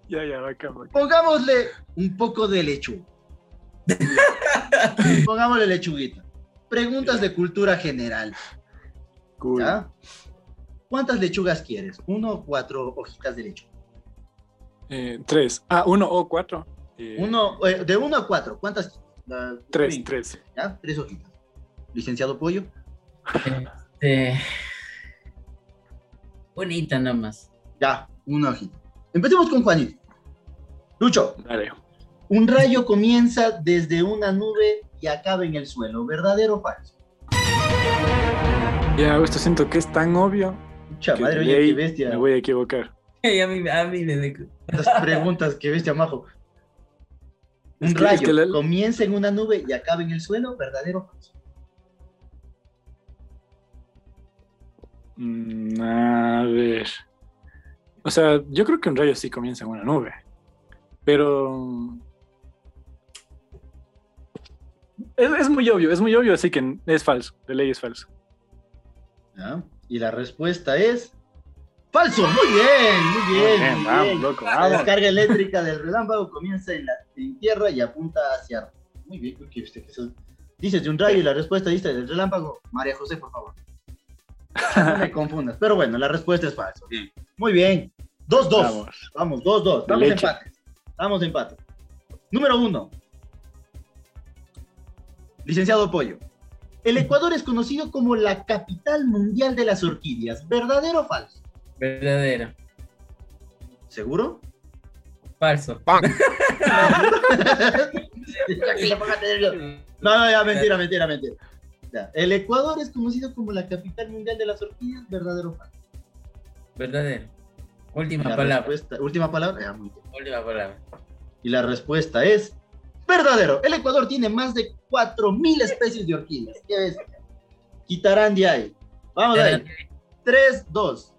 Ya, ya, bacán, bacán. Pongámosle un poco de lechuga. Pongámosle lechuguita. Preguntas de cultura general. Cool. ¿ya? ¿Cuántas lechugas quieres? ¿Uno o cuatro hojitas de lechuga? Eh, tres. Ah, uno o cuatro. Eh, Uno, eh, de uno a cuatro. ¿Cuántas? La- Tres, tres. ¿ya? Tres hojitas. Licenciado Pollo. Este, bonita nomás. Ya, una hojita. Empecemos con Juanito. Lucho, Dale. Un rayo comienza desde una nube y acaba en el suelo. ¿Verdadero o falso? Ya, esto siento que es tan obvio Mucha madre, de oye, qué bestia. me voy a equivocar. A mí, a mí me. Estas preguntas, qué bestia, majo. Un Es que- rayo es que la- comienza en una nube y acaba en el suelo, ¿verdadero o falso? Mm, a ver. O sea, yo creo que un rayo sí comienza en una nube. Pero. Es, es muy obvio, es muy obvio, así que es falso. De ley es falso. ¿Ya? Y la respuesta es falso. Muy bien, muy bien. Muy bien, muy vamos, bien. loco, La vamos. descarga eléctrica del relámpago comienza en la en tierra y apunta hacia arriba. Muy bien, ¿qué usted que eso- Dices de un rayo y la respuesta dice del relámpago. María José, por favor. No me confundas. Pero bueno, la respuesta es falso. Muy bien. 2-2. Vamos. Vamos, 2-2. Dos, Estamos Leche. empate. Estamos empate. Número 1. Licenciado Pollo. El Ecuador es conocido como la capital mundial de las orquídeas. ¿Verdadero o falso? Verdadero. ¿Seguro? Falso. No, no, ya, mentira, mentira, mentira. Ya, El Ecuador es conocido como la capital mundial de las orquídeas. ¿Verdadero o falso? Verdadero. Última La palabra. respuesta- última palabra. Ya, muy bien. Última palabra. Y la respuesta es verdadero. El Ecuador tiene más de 4.000 especies de orquídeas. ¿Qué ves? Quitarán de ahí. Vamos a ver. 3, 2.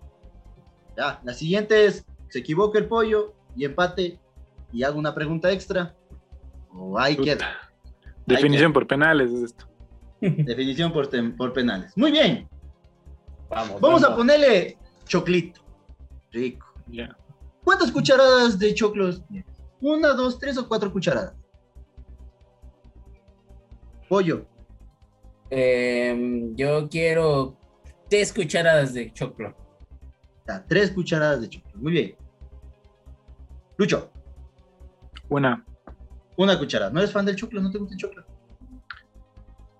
Ya, la siguiente es, se equivoca el pollo y empate y hago una pregunta extra. O ahí queda. Definición por penales es esto. Definición por, penales. Muy bien. Vamos. Vamos a ponerle choclito. Rico. Ya. ¿Cuántas cucharadas de choclos? tienes? Una, dos, tres o cuatro cucharadas. Pollo. Em, yo quiero tres cucharadas de choclo. Ya, tres cucharadas de choclo. Muy bien. Lucho, Una. una cucharada. ¿No eres fan del choclo? ¿No te gusta el choclo?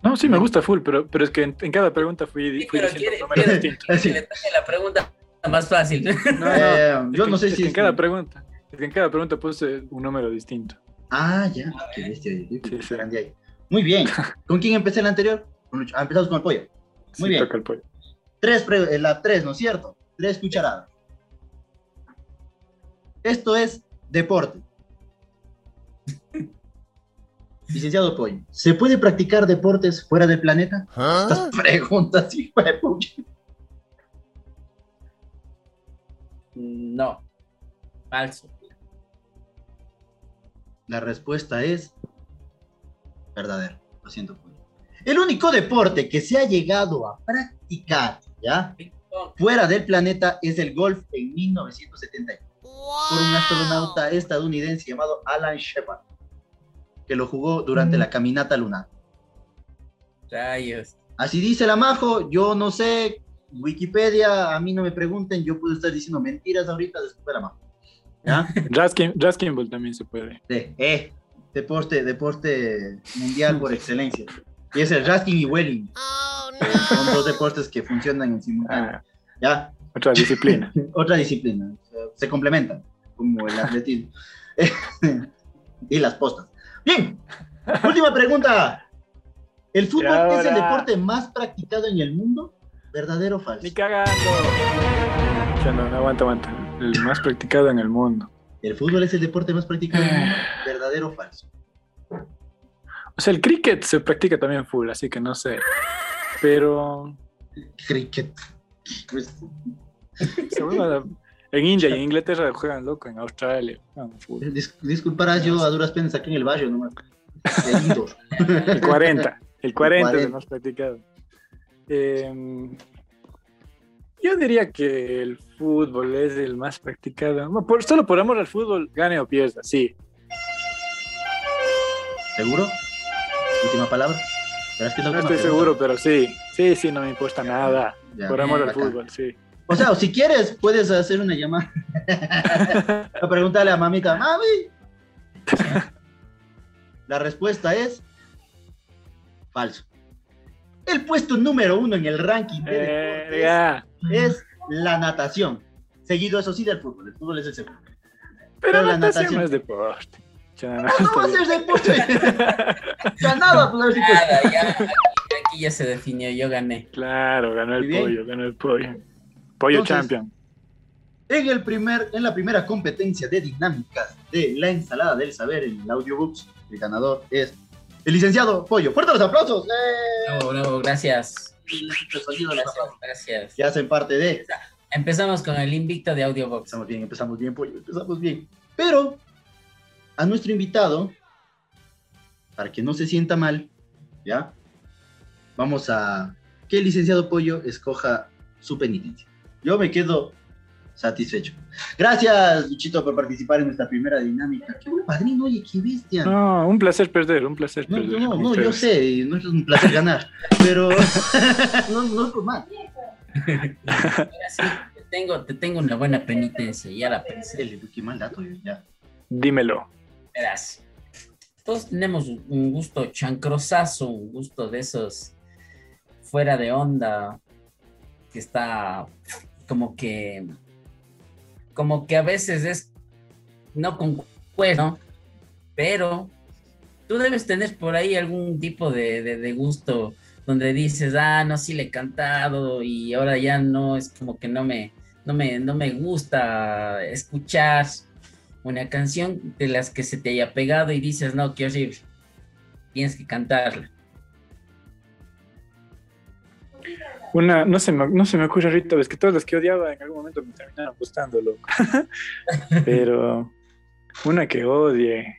No, sí me gusta full, pero, pero es que en, en cada pregunta fui, Sí, fui pero diciendo quiere- un número quiere- distinto. Sí. Que le la pregunta más fácil. No, no, Eh, es yo que- no sé es si que en es cada pregunta, es que en cada pregunta puse un número distinto. Ah, ya. Qué bestia. Sí, ahí. Muy bien. ¿Con quién empecé el anterior? Ah, empezamos con el pollo. Muy Sí, bien. toca el pollo. Tres, eh, la tres, ¿no es cierto? Tres cucharadas. Esto es deporte. Licenciado Pollo, ¿se puede practicar deportes fuera del planeta? Estas preguntas, hijo de pucha. No. Falso. La respuesta es verdadero. Lo siento. El único deporte que se ha llegado a practicar, ¿ya? Fuera del planeta es el golf en 1970 por un astronauta estadounidense llamado Alan Shepard, que lo jugó durante Mm. la caminata lunar. Rayos. Así dice la Majo, yo no sé, Wikipedia, a mí no me pregunten, yo puedo estar diciendo mentiras ahorita después de la Majo. ¿Ya? Raskin, Raskinball también se puede. De, eh, deporte, deporte mundial por excelencia. Y es el Raskin y Welling. Son dos deportes que funcionan en simultáneo. Ah, Ya, otra disciplina. otra disciplina. se complementan, como el atletismo. y las postas. Bien, última pregunta. ¿El fútbol es el deporte más practicado en el mundo? ¿Verdadero o falso? Ni cagando. Ya no, no, aguanta, aguanta. El más practicado en el mundo. ¿El fútbol es el deporte más practicado el mundo? ¿Verdadero o falso? O sea, el cricket se practica también full, así que no sé. Pero Cricket. Pues, se vuelve a- en India y en Inglaterra juegan loco, en Australia juegan full. dis- disculparás, yo a duras penas aquí en el barrio nomás. De indoor. El 40, el 40 es el 40. más practicado. Eh, yo diría que el fútbol es el más practicado. No, por- solo por amor al fútbol, gane o pierda, sí. ¿Seguro? Última palabra. Pero es que es la No estoy pregunta. seguro, pero sí. Sí, sí, no me importa nada. Ya, Por amor al bacán. fútbol, sí. O sea, o si quieres, puedes hacer una llamada. a preguntarle a mamita, mami. La respuesta es falso. El puesto número uno en el ranking de deportes Verga. Es la natación. Seguido, eso sí, del fútbol. El fútbol es el segundo. Pero Pero la natación natación- no es deporte. Ya, no, No, no va a ser deporte. ya nada, pues, Nada, ya, aquí, aquí ya se definió, yo gané. Claro, ganó el pollo, ganó el pollo. Pollo Entonces- champion. En, el primer, en la primera competencia de dinámicas de la ensalada del saber en el audiobooks, el ganador es el licenciado Pollo. ¡Fuerte los aplausos! ¡Eh! Bravo, bravo, gracias. Gracias. Que hacen parte de. Empezamos con el invicto de Audiobox. Empezamos bien, empezamos bien, Pollo, empezamos bien. Pero a nuestro invitado, para que no se sienta mal, ¿ya? Vamos a que el licenciado Pollo escoja su penitencia. Yo me quedo satisfecho. Gracias, Luchito, por participar en nuestra primera dinámica. Qué buen padrino, oye, qué bestia. No, un placer perder, un placer No, perder. no, no, yo sé, no es un placer ganar, pero no, no es por más. Ahora sí, te tengo, te tengo una buena penitencia, ya la pensé. Qué mal dato, ya. Dímelo. Verás. Todos tenemos un gusto chancrosazo, un gusto de esos fuera de onda, que está como que, como que a veces es no concuerdo, pero tú debes tener por ahí algún tipo de, de- de gusto donde dices, ah, no, sí le he cantado y ahora ya no, es como que no me, no me, no me gusta escuchar una canción de las que se te haya pegado y dices, no, qué horrible, tienes que cantarla. Una, no se, me, no se me ocurre ahorita, es que todas las que odiaba en algún momento me terminaron gustando, loco. Pero una que odie.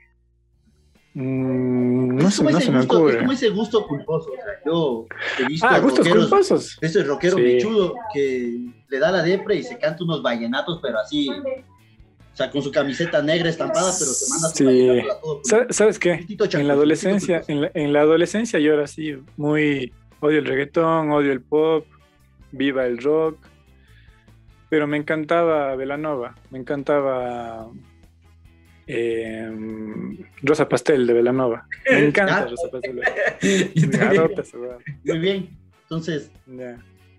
mm, no es, se me gusto, es ocurre. como ese gusto culposo. O sea, yo he visto Ah, gustos rockeros, culposos. ese rockero Sí. mechudo que le da la depre y se canta unos vallenatos, pero así, o sea, con su camiseta negra estampada, pero se manda su Sí. a todo. Sa- ¿Sabes qué? En la adolescencia, en la, en la adolescencia yo era así, muy odio el reggaetón, odio el pop, viva el rock, pero me encantaba Velanova, me encantaba eh, Rosa Pastel de Velanova, me encanta Ah. Rosa Pastel. Muy bien. Entonces.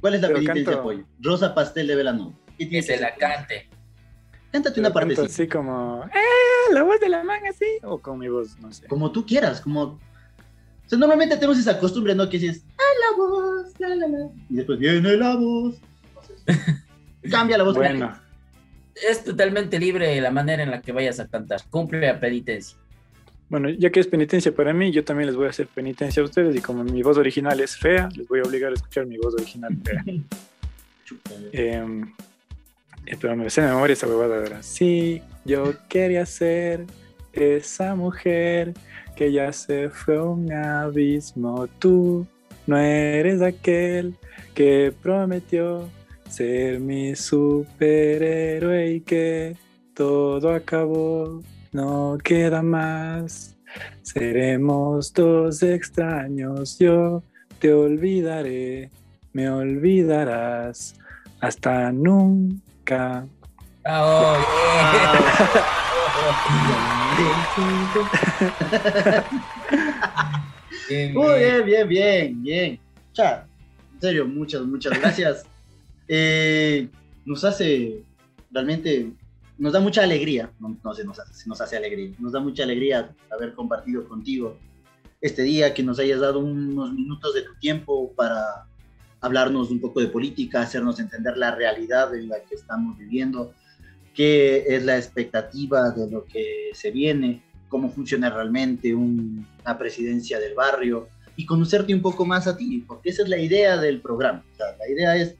¿cuál es la Pero penitencia, canto- Pollo? Rosa Pastel de Velano. ¿Qué Que se la cante. Cántate una Pero partecita. así como, ¡eh! La voz de la manga así, o con mi voz, no sé. Como tú quieras, como... O sea, normalmente tenemos esa costumbre, ¿no? Que dices, ¡ah, la voz! La, la, la", Y después viene la voz. Entonces, cambia la voz. Bueno, Es totalmente libre la manera en la que vayas a cantar. Cumple la penitencia. bueno, ya que es penitencia para mí, yo también les voy a hacer penitencia a ustedes y como mi voz original es fea, les voy a obligar a escuchar mi voz original fea. Chuta. Eh, pero me sé de memoria esa huevada ahora. Sí, yo quería ser esa mujer que ya se fue a un abismo. Tú no eres aquel que prometió ser mi superhéroe y que todo acabó, no queda más. Seremos dos extraños, yo te olvidaré, me olvidarás hasta nunca. ¡Bravo! Bien, Muy bien. bien, bien, bien. Cha, en serio, muchas, muchas gracias. Eh, nos hace, realmente, nos da mucha alegría, no, no sé, nos hace, nos hace alegría, nos da mucha alegría haber compartido contigo este día, que nos hayas dado unos minutos de tu tiempo para hablarnos un poco de política, hacernos entender la realidad en la que estamos viviendo, qué es la expectativa de lo que se viene, cómo funciona realmente un- una presidencia del barrio y conocerte un poco más a ti, porque esa es la idea del programa. La idea es,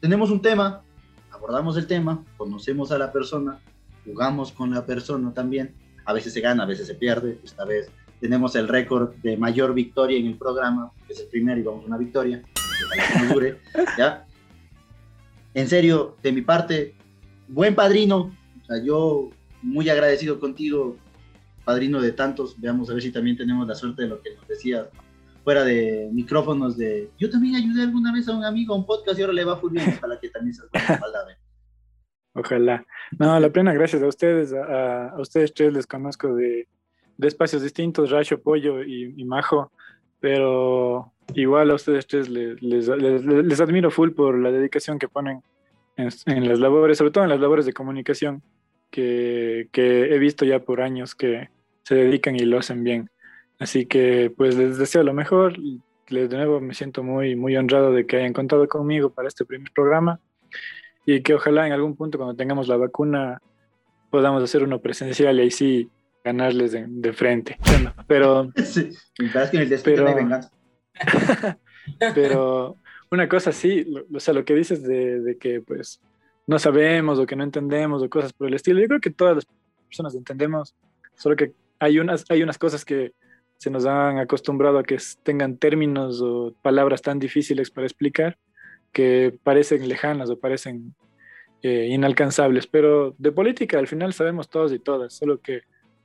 tenemos un tema, abordamos el tema, conocemos a la persona, jugamos con la persona también, a veces se gana, a veces se pierde, esta vez tenemos el récord de mayor victoria en el programa, es el primero y vamos a una victoria. En serio, de mi parte, buen padrino, o sea, yo muy agradecido contigo, padrino de tantos, veamos a ver si también tenemos la suerte de lo que nos decías fuera de micrófonos de yo también ayudé alguna vez a un amigo a un podcast y ahora le va full bien, ojalá que también espalda, ¿ve? Ojalá. No, la plena gracias a ustedes, a, ustedes tres les conozco de, espacios distintos, Racho, Pollo y, Majo, pero igual a ustedes tres les admiro full por la dedicación que ponen en, en las labores, sobre todo en las labores de comunicación, que, que he visto ya por años que se dedican y lo hacen bien. Así que pues les deseo lo mejor. Les de nuevo me siento muy, muy honrado de que hayan contado conmigo para este primer programa y que ojalá en algún punto cuando tengamos la vacuna podamos hacer uno presencial y ahí sí ganarles de, de frente. Bueno, pero, Sí, Pero- pero una cosa sí, lo- o sea, lo que dices de, de que pues no sabemos o que no entendemos o cosas por el estilo, yo creo que todas las personas entendemos, solo que hay unas, hay unas cosas que se nos han acostumbrado a que tengan términos o palabras tan difíciles para explicar que parecen lejanas o parecen eh, inalcanzables, pero de política al final sabemos todos y todas, solo que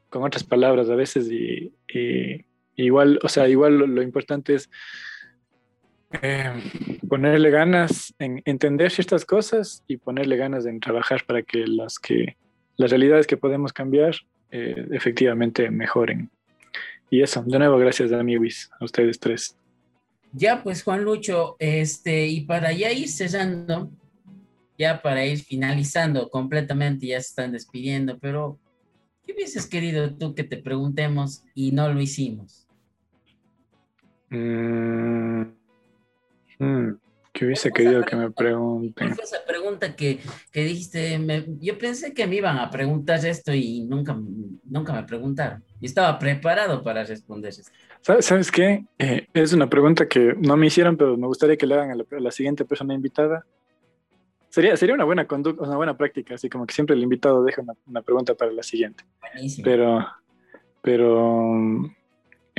con otras palabras a veces y, y- igual, o sea, igual lo, lo importante es eh, ponerle ganas en entender ciertas cosas y ponerle ganas en trabajar para que las que las realidades que podemos cambiar eh, efectivamente mejoren. Y eso, de nuevo, gracias a amigos, a ustedes tres. Ya, pues Juan Lucho, este, y para ya ir cerrando, ya para ir finalizando completamente, ya se están despidiendo, pero ¿qué hubieses querido tú que te preguntemos y no lo hicimos? Mm, mm, ¿Qué hubiese querido que me pregunten? ¿Cuál fue esa pregunta que, que dijiste? Me- yo pensé que me iban a preguntar esto y nunca, nunca me preguntaron. Y estaba preparado para responder esto. ¿Sabes, sabes qué? Eh, es una pregunta que no me hicieron, pero me gustaría que le hagan a la, a la siguiente persona invitada. Sería, sería una buena conducta, una buena práctica, así como que siempre el invitado deja una, una pregunta para la siguiente. Buenísimo. Pero, pero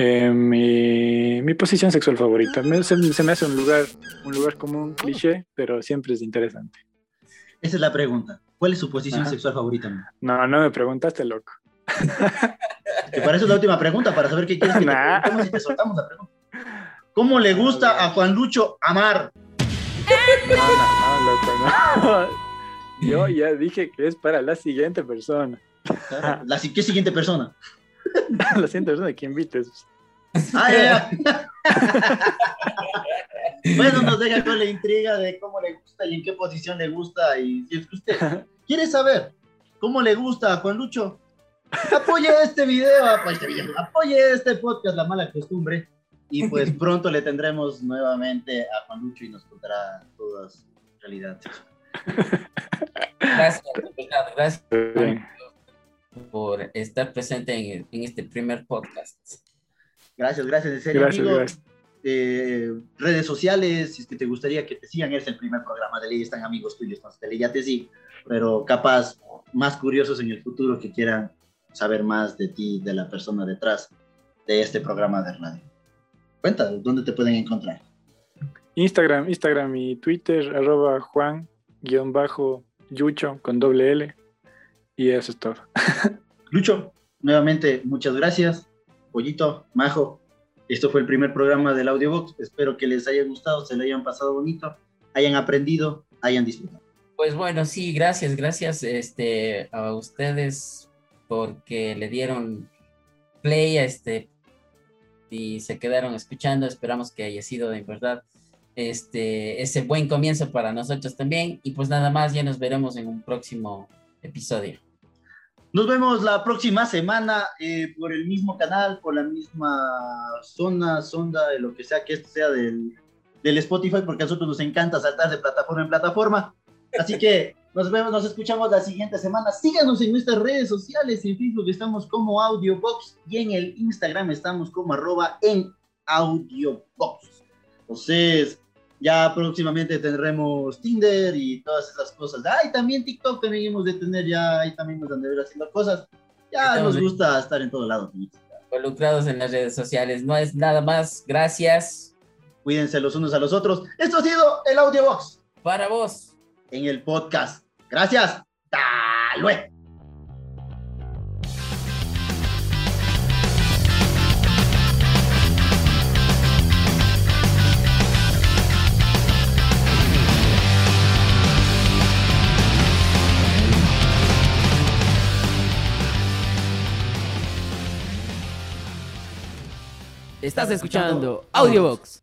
eh, mi, mi posición sexual favorita. Me- se, se me hace un lugar, un lugar común, cliché, pero siempre es interesante. Esa es la pregunta. ¿Cuál es su posición Ajá. sexual favorita? man? No, no me preguntaste, loco. Que para eso es la última pregunta, para saber qué quieres que te Nah. preguntemos y te soltamos la pregunta. ¿Cómo le gusta a Juan Lucho amar? No, no, no, loco, no. Yo ya dije que es para la siguiente persona. La, ¿Qué siguiente persona? La siguiente persona que invites. Ah, ya, ya. bueno, nos deja con la intriga de cómo le gusta y en qué posición le gusta. Y si es que usted quiere saber cómo le gusta a Juan Lucho, apoye este video, apoye este, video, apoye este podcast, La Mala Costumbre. Y pues pronto le tendremos nuevamente a Juan Lucho y nos contará toda su realidad sexual. Gracias, de gracias. Por estar presente en, en este primer podcast. Gracias, gracias, en serio, Gracias, amigo. gracias. eh, redes sociales, si es que te gustaría que te sigan, es el primer programa de ley, están amigos tuyos, entonces de ley ya te sigo, pero capaz más curiosos en el futuro que quieran saber más de ti, de la persona detrás de este programa de radio. Cuéntanos, ¿dónde te pueden encontrar? Instagram, Instagram y Twitter, arroba Juan, guion bajo, Yucho, con doble L. Y eso es todo. Lucho, nuevamente, muchas gracias. Pollito, Majo, esto fue el primer programa del Audiobox. Espero que les haya gustado, se lo hayan pasado bonito, hayan aprendido, hayan disfrutado. Pues bueno, sí, gracias, gracias este, a ustedes porque le dieron play a este y se quedaron escuchando. Esperamos que haya sido de verdad este, ese buen comienzo para nosotros también. Y pues nada más, ya nos veremos en un próximo episodio. Nos vemos la próxima semana eh, por el mismo canal, por la misma zona, sonda, de lo que sea que esto sea del, del Spotify, porque a nosotros nos encanta saltar de plataforma en plataforma. Así que nos vemos, nos escuchamos la siguiente semana. Síganos en nuestras redes sociales. En Facebook estamos como Audiobox y en el Instagram estamos como arroba en Audiobox. Entonces, ya próximamente tendremos Tinder y todas esas cosas. Ay, también TikTok también hemos de tener ya, ahí también nos han de ver haciendo cosas. Ya Estamos nos bien. gusta estar en todo lado. Involucrados en las redes sociales. No es nada más. Gracias. Cuídense los unos a los otros. Esto ha sido el Audiobox Para vos. en el podcast. Gracias. Hasta luego. Estás escuchando Audiobox.